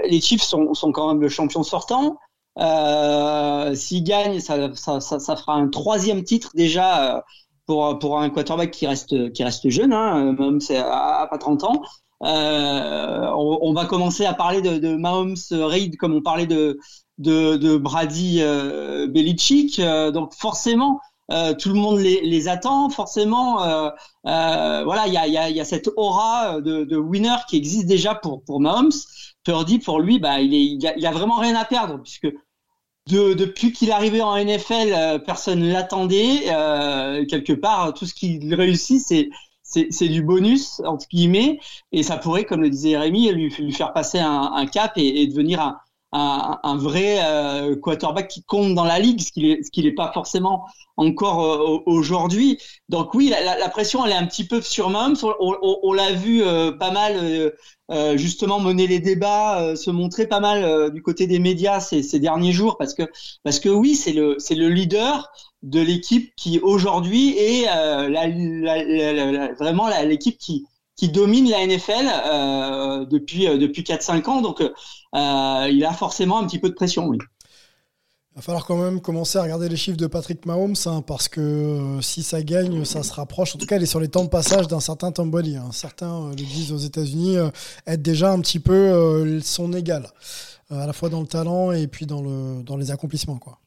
les Chiefs sont, sont quand même le champion sortant. Euh, S'ils gagnent, ça, ça, ça, ça fera un troisième titre déjà euh, pour, pour un quarterback qui reste, qui reste jeune, hein, à, à pas 30 ans. Euh, on, on va commencer à parler de, de Mahomes Reid comme on parlait de, de, de Brady euh, Belichick. Euh, donc forcément, euh, tout le monde les, les attend. Forcément, euh, euh, voilà, il y a, y, a, y a cette aura de, de winner qui existe déjà pour, pour Mahomes. Purdy, pour lui, bah, il, est, il, a, a vraiment rien à perdre puisque de, depuis qu'il arrivé en NFL, euh, personne ne l'attendait. Euh, quelque part, tout ce qu'il réussit, c'est c'est c'est du bonus entre guillemets, et ça pourrait, comme le disait Rémi, lui, lui faire passer un, un cap et, et devenir un, un, un vrai euh, quarterback qui compte dans la ligue, ce qu'il est ce qu'il est pas forcément encore euh, aujourd'hui. Donc oui, la, la, pression elle est un petit peu sur Mahomes. On, on, on l'a vu euh, pas mal euh, euh, justement mener les débats, euh, se montrer pas mal du côté des médias ces, ces derniers jours parce que parce que oui, c'est le c'est le leader de l'équipe qui aujourd'hui est la, vraiment l'équipe qui qui domine la NFL euh, depuis euh, depuis 4-5 ans. Donc il a forcément un petit peu de pression, oui. Il va falloir quand même commencer à regarder les chiffres de Patrick Mahomes, hein, parce que euh, si ça gagne, ça se rapproche. En tout cas, il est sur les temps de passage d'un certain Tom Brady. Hein. Certains euh, le disent aux États-Unis, euh, être déjà un petit peu euh, son égal, euh, à la fois dans le talent et puis dans, le, dans les accomplissements. Quoi.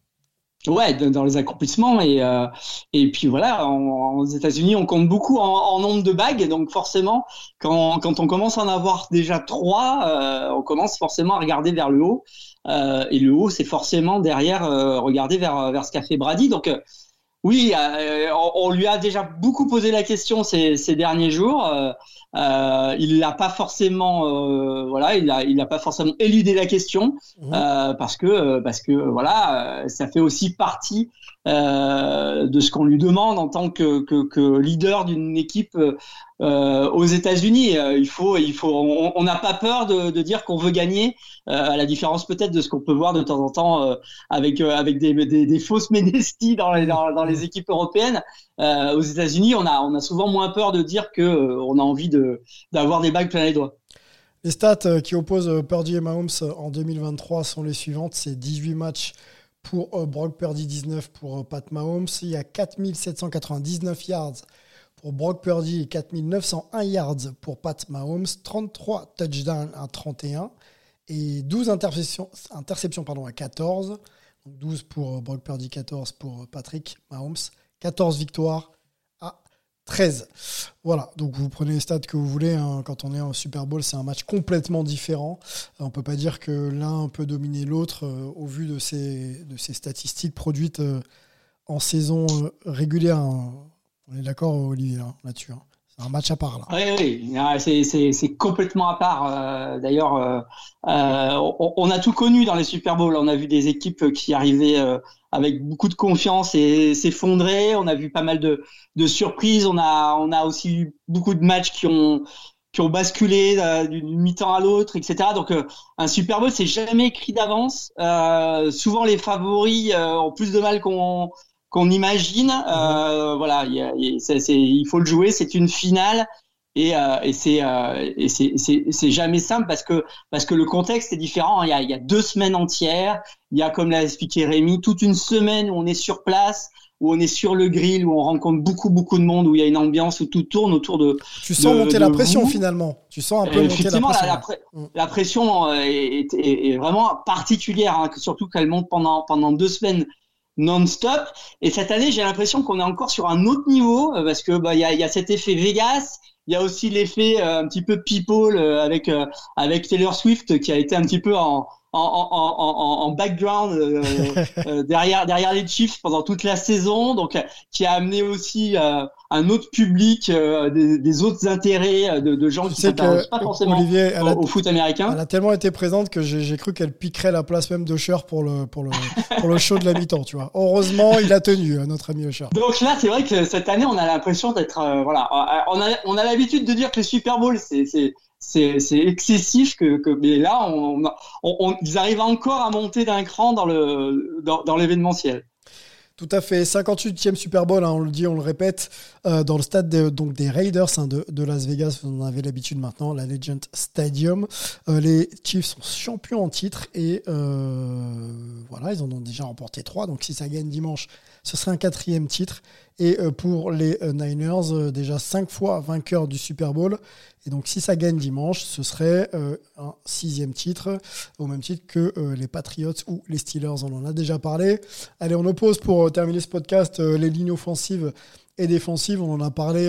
Ouais, dans les accomplissements et euh, et puis voilà, en, aux États-Unis, on compte beaucoup en, en, nombre de bagues, donc forcément, quand quand on commence à en avoir déjà trois, euh, on commence forcément à regarder vers le haut. Euh, et le haut, c'est forcément derrière euh, regarder vers vers ce qu'a fait Brady. Donc oui, on, on, lui a déjà beaucoup posé la question ces, ces derniers jours. Euh, il l'a pas forcément, euh, voilà, il a, il a pas forcément éludé la question mmh. euh, parce que, parce que voilà, ça fait aussi partie euh, de ce qu'on lui demande en tant que, leader d'une équipe euh, aux États-Unis. il faut, il faut, on n'a pas peur de, dire qu'on veut gagner, à la différence peut-être de ce qu'on peut voir de temps en temps avec avec des, fausses <laughs> ménesties dans les, dans les équipes européennes. aux États-Unis, on a, on a souvent moins peur de dire que on a envie de d'avoir des bagues plein les doigts. Les stats qui opposent Purdy et Mahomes en 2023 sont les suivantes c'est 18 matchs pour Brock Purdy, 19 pour Pat Mahomes. Il y a 4799 yards pour Brock Purdy et 4901 yards pour Pat Mahomes. 33 touchdowns à 31 et 12 interceptions, à 14. Donc 12 pour Brock Purdy, 14 pour Patrick Mahomes. 14 victoires 13. Voilà, donc vous prenez les stats que vous voulez. Hein. Quand on est en Super Bowl, c'est un match complètement différent. On ne peut pas dire que l'un peut dominer l'autre euh, au vu de ces, de ces statistiques produites euh, en saison euh, régulière. Hein. On est d'accord, Olivier, hein, là-dessus. C'est un match à part. Là. Oui, oui, c'est complètement à part. Euh, D'ailleurs, euh, on, on, a tout connu dans les Super Bowls. On a vu des équipes qui arrivaient avec beaucoup de confiance et s'effondrer. On a vu pas mal de, de, surprises. On a, on a aussi eu beaucoup de matchs qui ont, qui ont basculé euh, d'une mi-temps à l'autre, etc. Donc, euh, un Super Bowl, c'est jamais écrit d'avance. Euh, souvent, les favoris ont plus de mal qu'on qu'on imagine. Mmh. Voilà, y a, y a, il faut le jouer. C'est une finale. Et, euh, et c'est euh, c'est jamais simple parce que parce que le contexte est différent. Il y a, il y a deux semaines entières. Il y a, comme l'a expliqué Rémi, toute une semaine où on est sur place, où on est sur le grill, où on rencontre beaucoup beaucoup de monde, où il y a une ambiance où tout tourne autour de. Tu sens de, monter de la pression vous. finalement. Tu sens un peu Effectivement, monter la, la pression. la, la, pression est, est, est vraiment particulière, hein, surtout qu'elle monte pendant pendant deux semaines non-stop. Et cette année, j'ai l'impression qu'on est encore sur un autre niveau parce que bah il y a, y a cet effet Vegas. Il y a aussi l'effet euh, un petit peu people euh, avec euh, avec Taylor Swift qui a été un petit peu en en, en, en, en background euh, <laughs> euh, derrière derrière les Chiefs pendant toute la saison, donc qui a amené aussi euh, un autre public, euh, des, des autres intérêts de, de gens qui sais s'intéressent pas forcément Olivier, a- au, au foot américain. Elle a tellement été présente que j'ai cru qu'elle piquerait la place même d'Usher pour le, pour, le, pour le show de la mi-temps, tu vois. Heureusement, il a tenu, notre ami Usher. Donc là, c'est vrai que cette année, on a l'impression d'être, euh, voilà, on a, on a l'habitude de dire que le Super Bowl, c'est, c'est, excessif, que, mais là, on, ils arrivent encore à monter d'un cran dans l'événementiel. Tout à fait, 58e Super Bowl, hein, on le dit, on le répète, euh, dans le stade de- donc des Raiders hein, de, Las Vegas, vous en avez l'habitude maintenant, la Legend Stadium. Euh, les Chiefs sont champions en titre et euh, voilà, ils en ont déjà remporté trois, donc si ça gagne dimanche, ce serait un quatrième titre. Et euh, pour les euh, Niners, euh, déjà cinq fois vainqueurs du Super Bowl. Et donc si ça gagne dimanche, ce serait un sixième titre, au même titre que les Patriots ou les Steelers, on en a déjà parlé. Allez, on oppose pour terminer ce podcast les lignes offensives et défensives. On en a parlé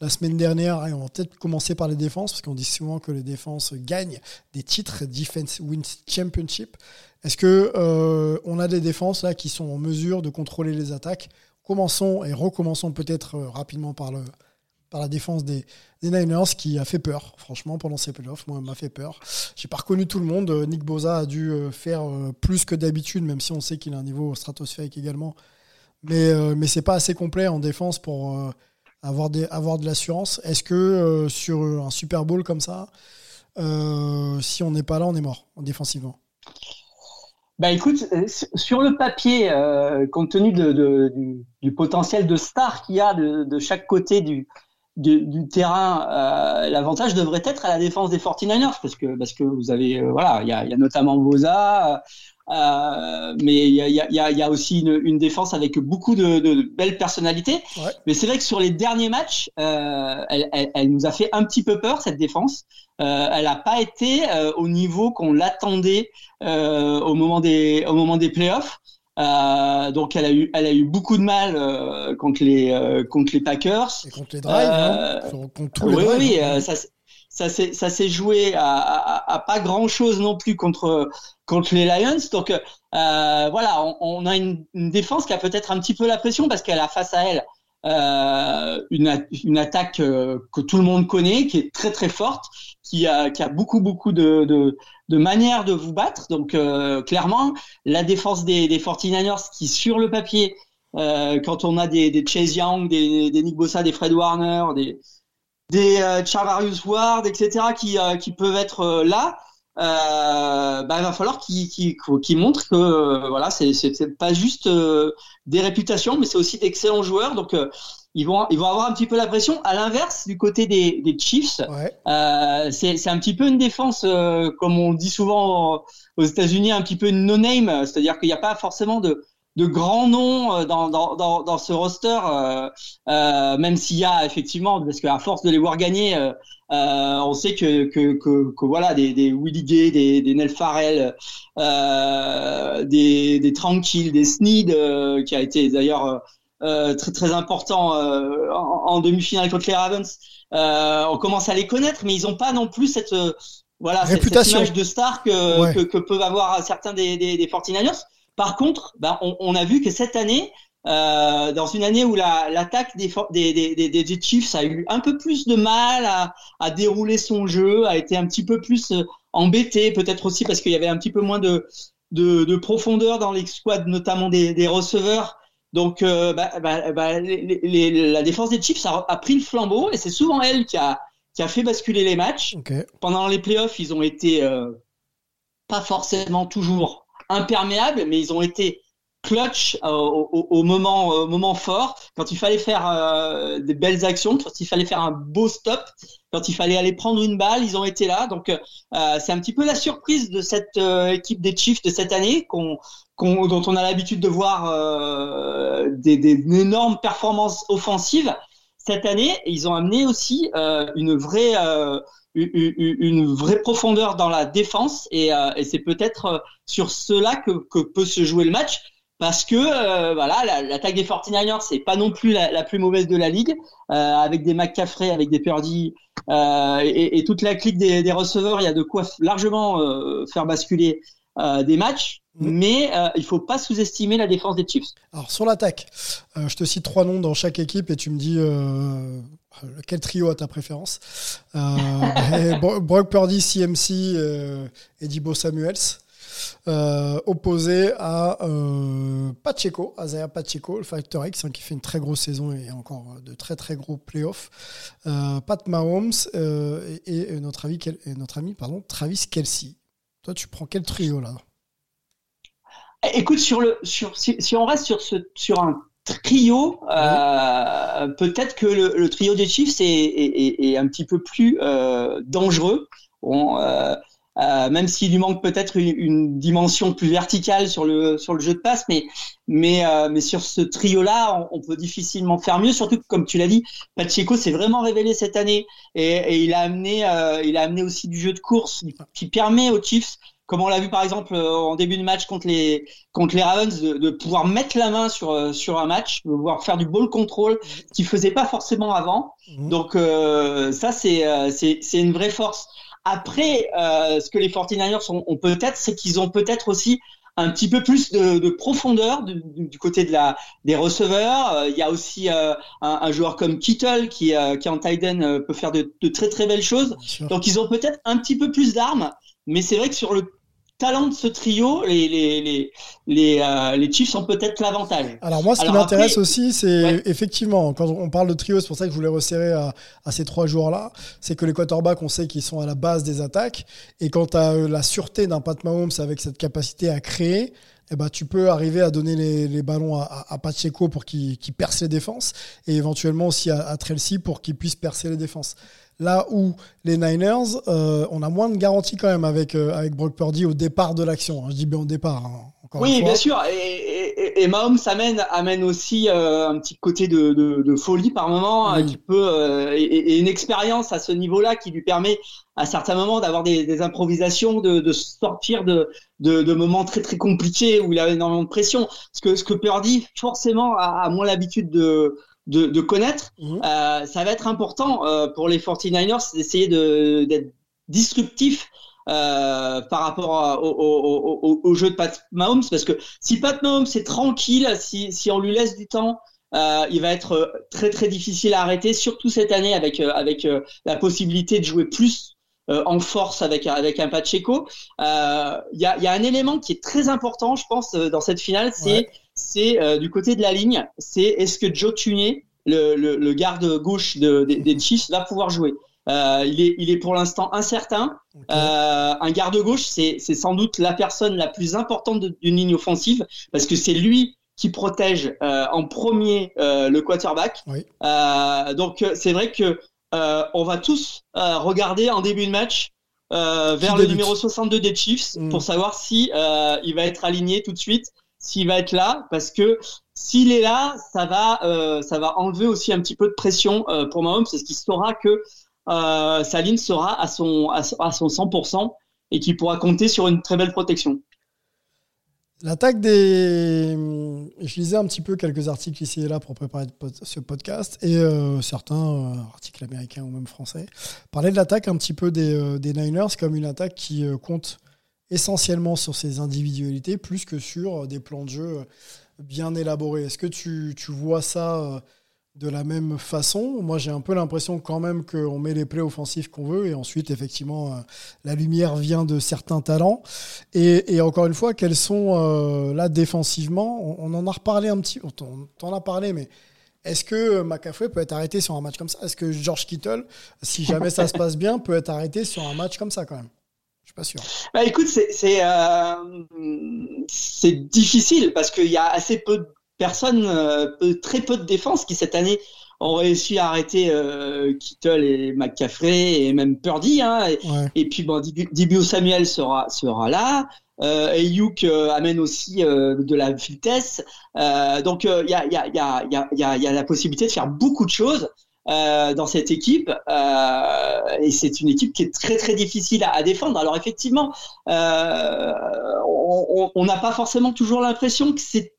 la semaine dernière et on va peut-être commencer par les défenses parce qu'on dit souvent que les défenses gagnent des titres, Defense Wins Championship. Est-ce que euh, on a des défenses là qui sont en mesure de contrôler les attaques? Commençons et recommençons peut-être euh, rapidement par le par la défense des, Niners qui a fait peur, franchement, pendant ces playoffs. Moi, m'a fait peur. J'ai pas reconnu tout le monde. Euh, Nick Boza a dû faire plus que d'habitude, même si on sait qu'il a un niveau stratosphérique également. Mais, mais c'est pas assez complet en défense pour avoir, de l'assurance. Est-ce que sur un Super Bowl comme ça, si on n'est pas là, on est mort défensivement? Bah écoute, euh, sur le papier, euh, compte tenu de, de- du, du potentiel de star qu'il y a de, de chaque côté du, du, du terrain, euh, l'avantage devrait être à la défense des 49ers parce que parce que vous avez euh, voilà, il y a, y a notamment Boza, euh, mais il y a, y, a, y a aussi une, une défense avec beaucoup de, de belles personnalités. Mais c'est vrai que sur les derniers matchs, euh, elle, elle, elle nous a fait un petit peu peur cette défense. Euh, elle n'a pas été euh, au niveau qu'on l'attendait euh, au moment des au moment des playoffs. Euh, donc elle a eu elle a eu beaucoup de mal euh, contre les euh, contre les Packers. Et contre les drives, hein, contre tous les oui, drives, oui, hein. euh, ça ça s'est ça s'est joué à, à, à pas grand chose non plus contre contre les Lions. Donc euh, voilà, on, on a une, une défense qui a peut-être un petit peu la pression parce qu'elle a face à elle euh, une, une attaque euh, que tout le monde connaît, qui est très très forte, qui a, qui a beaucoup beaucoup de, de, de manières de vous battre. Donc euh, clairement, la défense des, des 49ers qui sur le papier, euh, quand on a des, des Chase Young, des, des Nick Bossa, des Fred Warner, des, des euh, Charvarius Ward, etc., qui, euh, qui peuvent être euh, là, euh, bah, il va falloir qu'ils montrent que voilà, c'est pas juste des réputations, mais c'est aussi d'excellents joueurs. Donc ils vont ils vont avoir un petit peu la pression. À l'inverse, du côté des, des Chiefs, euh, c'est un petit peu une défense, euh, comme on dit souvent aux États-Unis, un petit peu une no-name, c'est-à-dire qu'il n'y a pas forcément de de grands noms euh, dans, dans, dans, dans ce roster, euh, euh, même s'il y a effectivement, parce qu'à force de les voir gagner, on sait que, que, que, que voilà, des, des Willie Gay, des, des Nel Farrell, euh, des, des Tranquil, des Sneed, euh, qui a été d'ailleurs très très important euh, en, en demi-finale contre les Ravens. Euh, on commence à les connaître, mais ils n'ont pas non plus cette euh, voilà cette- cette, Réputation. image de star que, Ouais. que, que peuvent avoir certains des, des, des 49ers. Par contre, ben, on, on a vu que cette année, euh, dans une année où la- l'attaque des, for- des, des, des, des Chiefs a eu un peu plus de mal à, à dérouler son jeu, a été un petit peu plus euh, embêté, peut-être aussi parce qu'il y avait un petit peu moins de, de, de profondeur dans les squads, notamment des, des receveurs. Donc, euh, bah, bah, bah, les- les- les- la défense des Chiefs a, a pris le flambeau et c'est souvent elle qui a, qui a fait basculer les matchs. Pendant les playoffs, ils ont été euh, pas forcément toujours imperméables, mais ils ont été clutch euh, au, moment, moment fort, quand il fallait faire euh, des belles actions, quand il fallait faire un beau stop, quand il fallait aller prendre une balle, ils ont été là. Donc euh, c'est un petit peu la surprise de cette équipe des Chiefs de cette année, qu'on, dont on a l'habitude de voir des, des énormes performances offensives. Cette année, ils ont amené aussi une vraie une, vraie profondeur dans la défense et, euh, et c'est peut-être euh, sur cela que, que peut se jouer le match parce que euh, voilà, l'attaque des 49ers c'est pas non plus la, la, plus mauvaise de la ligue, euh, avec des McCaffrey, avec des Purdy euh, et, et, toute la clique des, des, receveurs, il y a de quoi largement faire basculer des matchs. Mm. Mais il faut pas sous-estimer la défense des Chiefs. Alors sur l'attaque, je te cite trois noms dans chaque équipe et tu me dis quel trio a ta préférence. <laughs> Brock Purdy, CMC et Dibo Samuels. Euh, opposé à euh, Pacheco, Isaiah Pacheco, le Factor X, hein, qui fait une très grosse saison et encore de très très gros playoffs. Euh, Pat Mahomes et, notre, ami, Travis Kelsey. Toi, tu prends quel trio là? Écoute, sur le, sur, si, on reste sur, ce, sur un trio, peut-être que le, trio des Chiefs est, est, est, un petit peu plus dangereux. Bon, euh, même s'il lui manque peut-être une, une, dimension plus verticale sur le sur le jeu de passe, mais mais euh, mais sur ce trio-là, on, on, peut difficilement faire mieux. Surtout que, comme tu l'as dit, Pacheco s'est vraiment révélé cette année et, et il a amené euh, il a amené aussi du jeu de course qui permet aux Chiefs comme on l'a vu par exemple euh, en début de match contre les contre les Ravens, de, de pouvoir mettre la main sur sur un match, de pouvoir faire du ball control, qu'il faisait pas forcément avant. Mmh. Donc euh, ça c'est c'est c'est une vraie force. Après, euh, ce que les 49ers ont, peut-être, c'est qu'ils ont peut-être aussi un petit peu plus de, de profondeur du, du, côté de la des receveurs. Euh, il y a aussi euh, un, un, joueur comme Kittle qui, euh, qui en tight end peut faire de, de, très très belles choses. Donc ils ont peut-être un petit peu plus d'armes, mais c'est vrai que sur le talent de ce trio, les, les, les, les, euh, les Chiefs ont peut-être l'avantage. Alors moi, ce qui m'intéresse aussi, c'est effectivement, quand on parle de trio, c'est pour ça que je voulais resserrer à, à ces trois joueurs-là, c'est que les quarterbacks, on sait qu'ils sont à la base des attaques, et quand tu as euh, la sûreté d'un Pat Mahomes avec cette capacité à créer, eh ben, tu peux arriver à donner les, les ballons à, à, Pacheco pour qu'il perce les défenses, et éventuellement aussi à, à pour qu'il puisse percer les défenses. Là où les Niners, euh, on a moins de garanties quand même avec, euh, avec Brock Purdy au départ de l'action. Hein. Je dis bien au départ. Hein, oui, bien sûr. Et, et, Mahomes amène, amène aussi euh, un petit côté de, de, de folie par moment, qui peut, et, une expérience à ce niveau-là qui lui permet à certains moments d'avoir des, des, improvisations, de, de sortir de, de, de, moments très très compliqués où il a énormément de pression. Ce que, ce que Purdy, forcément, a, a moins l'habitude de de, de connaître. Mhm. Euh, ça va être important euh, pour les 49ers d'essayer d'être disruptif euh, par rapport au, au, au, au, jeu de Pat Mahomes parce que si Pat Mahomes est tranquille, si, si on lui laisse du temps, euh, il va être très très difficile à arrêter, surtout cette année avec avec la possibilité de jouer plus en force avec avec un Pacheco. Il y a, y a un élément qui est très important, je pense, dans cette finale, c'est c'est euh, du côté de la ligne, c'est est-ce que Joe Tunney, le, le, le garde gauche de, des Chiefs, va pouvoir jouer? Euh, il, est, il est pour l'instant incertain. Euh, un garde gauche, c'est sans doute la personne la plus importante d'une ligne offensive parce que c'est lui qui protège euh, en premier euh, le quarterback. Oui. donc c'est vrai que on va tous regarder en début de match vers le numéro 62 des Chiefs mm. pour savoir si il va être aligné tout de suite s'il va être là, parce que s'il est là, ça va, euh, ça va enlever aussi un petit peu de pression euh, pour Mahomes, parce qu'il saura que euh, sa ligne sera à son, à, son 100% et qu'il pourra compter sur une très belle protection. L'attaque des. Je lisais un petit peu quelques articles ici et là pour préparer ce podcast, et euh, certains euh, articles américains ou même français parlaient de l'attaque un petit peu des, des Niners comme une attaque qui compte essentiellement sur ses individualités plus que sur des plans de jeu bien élaborés. Est-ce que tu, tu, vois ça euh, de la même façon? Moi, j'ai un peu l'impression quand même qu'on met les plays offensifs qu'on veut et ensuite, effectivement, euh, la lumière vient de certains talents. Et, et encore une fois, quels sont euh, là défensivement? On, en a reparlé un petit, on t'en a parlé, mais est-ce que McAfee peut être arrêté sur un match comme ça? Est-ce que George Kittle, si jamais ça se passe bien, peut être arrêté sur un match comme ça quand même? Je suis pas sûr. Bah écoute, c'est euh, difficile parce qu'il y a assez peu de personnes, euh, très peu de défenses qui cette année ont réussi à arrêter euh, Kittle et McCaffrey et même Purdy. Hein, et, puis bon, Dibio Samuel sera sera là. Euh, et Yuk amène aussi de la vitesse. donc il y a, y, a, y, a, y, a, y a la possibilité de faire beaucoup de choses. Euh, dans cette équipe euh, et c'est une équipe qui est très très difficile à, à défendre. Alors effectivement, euh, on n'a pas forcément toujours l'impression que c'est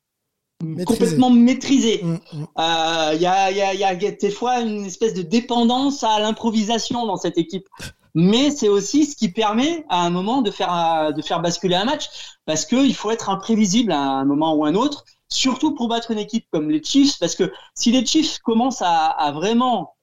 complètement maîtrisé. Mm, Euh, Il y, a, il y, a, il y a des fois une espèce de dépendance à l'improvisation dans cette équipe. Mais c'est aussi ce qui permet à un moment de faire euh, de faire basculer un match parce que il faut être imprévisible à un moment ou un autre, surtout pour battre une équipe comme les Chiefs parce que si les Chiefs commencent à, à vraiment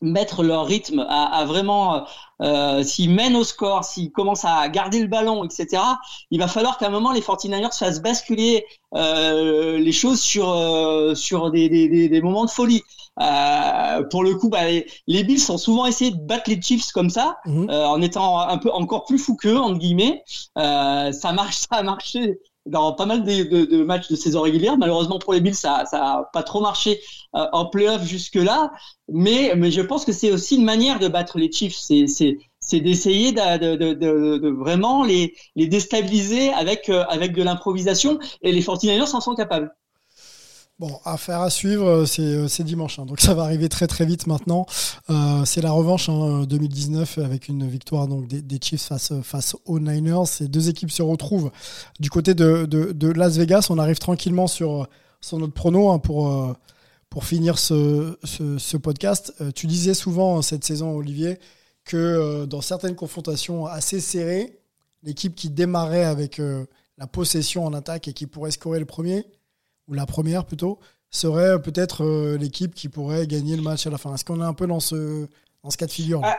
mettre leur rythme, à, à vraiment, euh, s'ils mènent au score, s'ils commencent à garder le ballon, etc., il va falloir qu'à un moment les 49ers fassent basculer euh, les choses sur euh, sur des, des, des, des moments de folie. Euh, pour le coup, bah, les, les Bills ont souvent essayé de battre les Chiefs comme ça, euh, en étant un peu encore plus fou qu'eux, entre guillemets. Euh, ça marche, <laughs> ça a marché dans pas mal de, de, de matchs de saison régulière. Malheureusement pour les Bills, ça ça a pas trop marché euh, en playoff jusque là. Mais mais je pense que c'est aussi une manière de battre les Chiefs. C'est d'essayer de, de, de, de, de vraiment les les déstabiliser avec euh, avec de l'improvisation. Et les 49ers en sont capables. Bon, affaire à suivre, euh, c'est euh, c'est dimanche, hein, donc ça va arriver très très vite maintenant. Euh, c'est la revanche hein, 2019 avec une victoire donc des, Chiefs face face aux Niners. Ces deux équipes se retrouvent du côté de, de, de Las Vegas. On arrive tranquillement sur sur notre prono hein, pour euh, pour finir ce, ce, podcast. Euh, tu disais souvent cette saison, Olivier, que euh, dans certaines confrontations assez serrées, l'équipe qui démarrait avec euh, la possession en attaque et qui pourrait scorer le premier ou la première plutôt, serait peut-être euh, l'équipe qui pourrait gagner le match à la fin. Est-ce qu'on est un peu dans ce, dans ce cas de figure? Ah,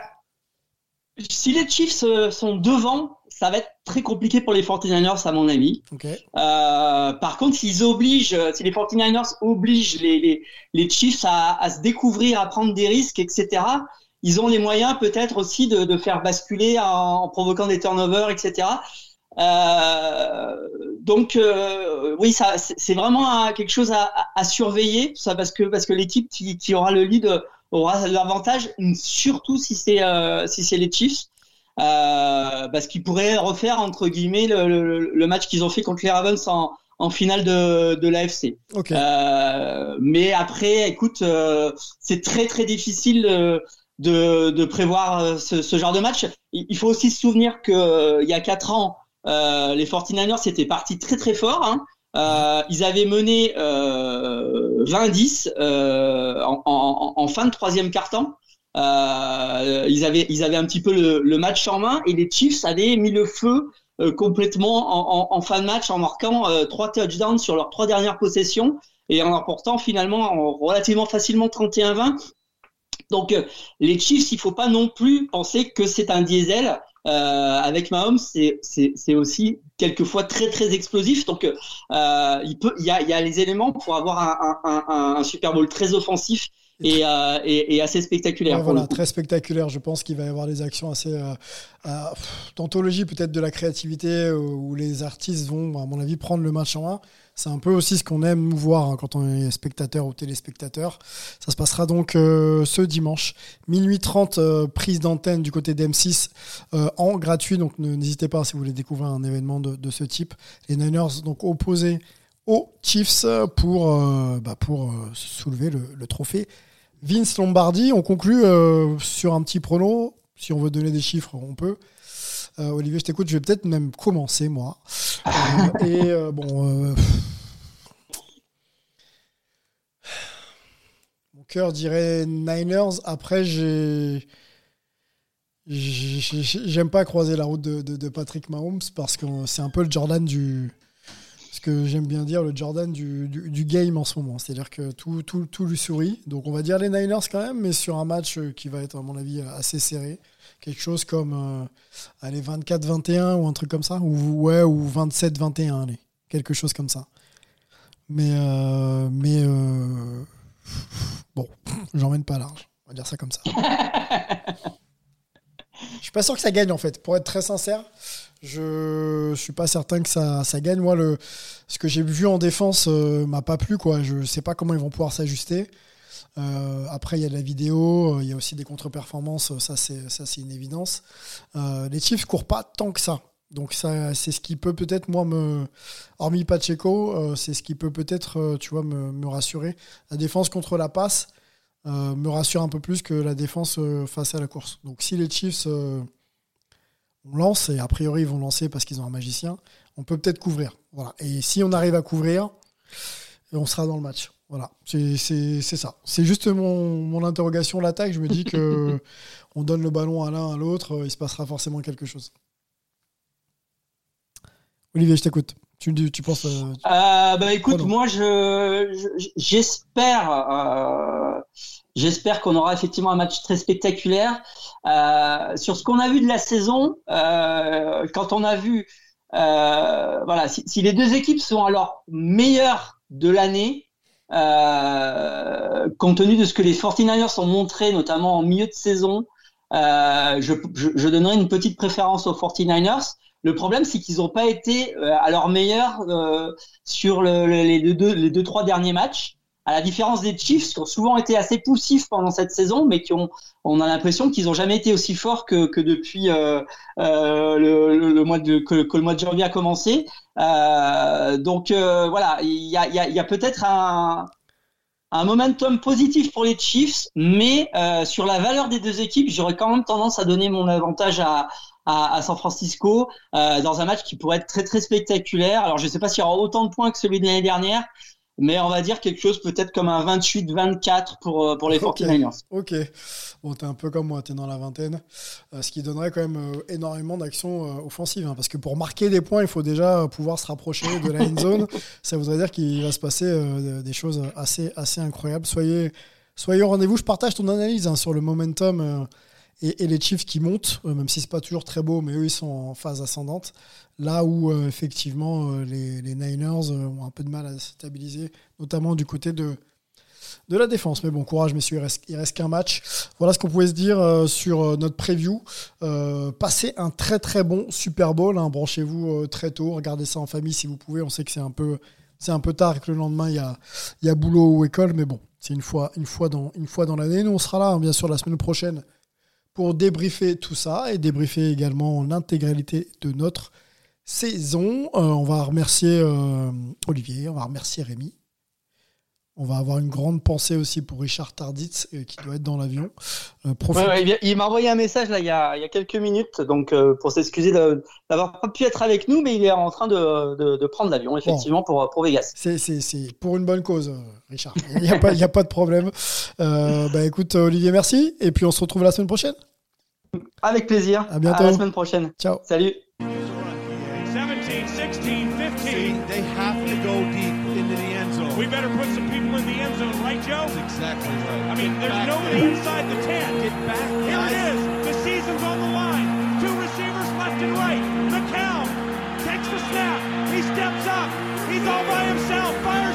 si les Chiefs euh, sont devant, ça va être très compliqué pour les 49ers, à mon avis. Ok. Euh, par contre, s'ils obligent, si les 49ers obligent les, les, les Chiefs à, à se découvrir, à prendre des risques, etc., ils ont les moyens peut-être aussi de, de faire basculer en, en provoquant des turnovers, etc. Euh, donc euh, oui, ça c'est vraiment quelque chose à, à- surveiller, ça parce que parce que l'équipe qui, qui aura le lead aura l'avantage, surtout si c'est euh, si c'est les Chiefs, euh, parce qu'ils pourraient refaire entre guillemets le, le, le match qu'ils ont fait contre les Ravens en, en finale de, de l'AFC. Ok. Euh, mais après, écoute, euh, c'est très très difficile euh, de, de prévoir euh, ce, ce genre de match. Il, il faut aussi se souvenir que euh, il y a quatre ans, euh, les 49ers étaient partis très très fort. Hein. Euh, ils avaient mené euh, 20-10 euh, en, en, en fin de troisième quart-temps. Euh, ils avaient ils avaient un petit peu le, le match en main et les Chiefs avaient mis le feu euh, complètement en, en, fin de match en marquant trois touchdowns sur leurs trois dernières possessions et en emportant finalement en- relativement facilement 31-20. Donc les Chiefs, il faut pas non plus penser que c'est un diesel. Euh, avec Mahomes, c'est aussi quelquefois très très explosif. Donc euh, il peut il y a il y a les éléments pour avoir un un, un, un Super Bowl très offensif et euh, et, et assez spectaculaire. Ouais, voilà, très spectaculaire. Je pense qu'il va y avoir des actions assez euh, euh, d'anthologie peut-être de la créativité où les artistes vont, à mon avis, prendre le match en main. C'est un peu aussi ce qu'on aime nous voir hein, quand on est spectateur ou téléspectateur. Ça se passera donc euh, ce dimanche, minuit 30, euh, prise d'antenne du côté d'M6 euh, en gratuit. Donc n'hésitez pas si vous voulez découvrir un événement de, ce type. Les Niners donc opposés aux Chiefs pour, bah, pour soulever le, le trophée Vince Lombardi, on conclut sur un petit prono. Si on veut donner des chiffres, on peut. Euh, Olivier, je t'écoute. Je vais peut-être même commencer, moi. Euh, et euh, bon. Mon cœur dirait Niners. Après, j'ai. j'ai- j'ai- J'aime pas croiser la route de, Patrick Mahomes parce que c'est un peu le Jordan du. Ce que j'aime bien dire, le Jordan du, du- game en ce moment. C'est-à-dire que tout, tout, tout lui sourit. Donc on va dire les Niners quand même, mais sur un match qui va être, à mon avis, assez serré. Quelque chose comme euh, allez, 24-21 ou un truc comme ça. Ou, ouais, ou 27-21, allez. Quelque chose comme ça. Mais, euh, mais euh, bon, <laughs> j'emmène pas large. On va dire ça comme ça. <laughs> Je suis pas sûr que ça gagne en fait. Pour être très sincère, je suis pas certain que ça, ça gagne. Moi, le, ce que j'ai vu en défense euh, m'a pas plu. Quoi. Je sais pas comment ils vont pouvoir s'ajuster. Euh, après, il y a de la vidéo, euh, il y a aussi des contre-performances. Ça, c'est ça, c'est une évidence. Euh, les Chiefs courent pas tant que ça. Donc ça, c'est ce qui peut peut-être moi me, hormis Pacheco, euh, c'est ce qui peut peut-être, euh, tu vois, me, rassurer. La défense contre la passe euh, me rassure un peu plus que la défense euh, face à la course. Donc si les Chiefs euh, on lance, et a priori ils vont lancer parce qu'ils ont un magicien, on peut peut-être couvrir. Voilà. Et si on arrive à couvrir, on sera dans le match. Voilà, c'est c'est- c'est ça. C'est juste mon, mon interrogation, l'attaque. Je me dis que <laughs> on donne le ballon à l'un, à l'autre, euh, il se passera forcément quelque chose. Olivier, je t'écoute. Tu, dis- tu penses. euh, Euh, bah écoute, Pardon. moi je je- j'espère euh, j'espère qu'on aura effectivement un match très spectaculaire. Euh, sur ce qu'on a vu de la saison, euh, quand on a vu euh, voilà, si, si les deux équipes sont à leur meilleur de l'année, euh, compte tenu de ce que les 49ers ont montré, notamment en milieu de saison, euh, je, je, donnerais une petite préférence aux 49ers. Le problème, c'est qu'ils n'ont pas été euh, à leur meilleur euh, sur le, le- les, deux- les deux trois derniers matchs. À la différence des Chiefs, qui ont souvent été assez poussifs pendant cette saison, mais qui ont, on a l'impression qu'ils n'ont jamais été aussi forts que, depuis euh, euh, le, mois de que, le mois de janvier a commencé. Euh, donc voilà, il y a, peut-être un un momentum positif pour les Chiefs, mais sur la valeur des deux équipes, j'aurais quand même tendance à donner mon avantage à, à, à San Francisco dans un match qui pourrait être très très spectaculaire. Alors je ne sais pas s'il y aura autant de points que celui de l'année dernière, mais on va dire quelque chose peut-être comme un 28-24 pour, euh, pour les Ok. 49ers. Ok. Bon, t'es un peu comme moi, t'es dans la vingtaine. Euh, ce qui donnerait quand même euh, énormément d'actions euh, offensives. hein, parce que pour marquer des points, il faut déjà pouvoir se rapprocher de la end zone. <laughs> Ça voudrait dire qu'il va se passer des choses assez, assez incroyables. Soyez, soyez au rendez-vous. Je partage ton analyse hein, sur le momentum et, les Chiefs qui montent, euh, même si c'est pas toujours très beau, mais eux, ils sont en phase ascendante. Là où, euh, effectivement, euh, les, Niners ont un peu de mal à se stabiliser, notamment du côté de, de la défense. Mais bon, courage, messieurs, il reste, reste qu'un match. Voilà ce qu'on pouvait se dire sur notre preview. Euh, passez un très très bon Super Bowl. hein. Branchez-vous très tôt. Regardez ça en famille si vous pouvez. On sait que c'est un peu, c'est un peu tard et que le lendemain, il y a, y a boulot ou école. Mais bon, c'est une fois, une fois dans, une fois dans l'année. Nous, on sera là, hein, bien sûr, la semaine prochaine pour débriefer tout ça et débriefer également l'intégralité de notre saison. Euh, on va remercier euh, Olivier, on va remercier Rémi. On va avoir une grande pensée aussi pour Richard Tarditz euh, qui doit être dans l'avion. Profite- Ouais, ouais, il m'a envoyé un message là il y a, il y a quelques minutes, donc pour s'excuser d'avoir pas pu être avec nous, mais il est en train de, de, de prendre l'avion effectivement pour, pour Vegas. C'est, pour une bonne cause, Richard. Il n'y a, pas- a de problème. Bah écoute, Olivier, merci. Et puis on se retrouve la semaine prochaine. Avec plaisir. À bientôt. la semaine prochaine. Ciao. Salut. 17, 16, 15. they have to go deep into the end zone. We better put some people in the end zone, right, Joe? exactly right. I mean, there's nobody inside the 10. Get back. Here it is. The season's on the line. Two receivers left and right. McCown takes the snap. He steps up. He's all by himself. Fires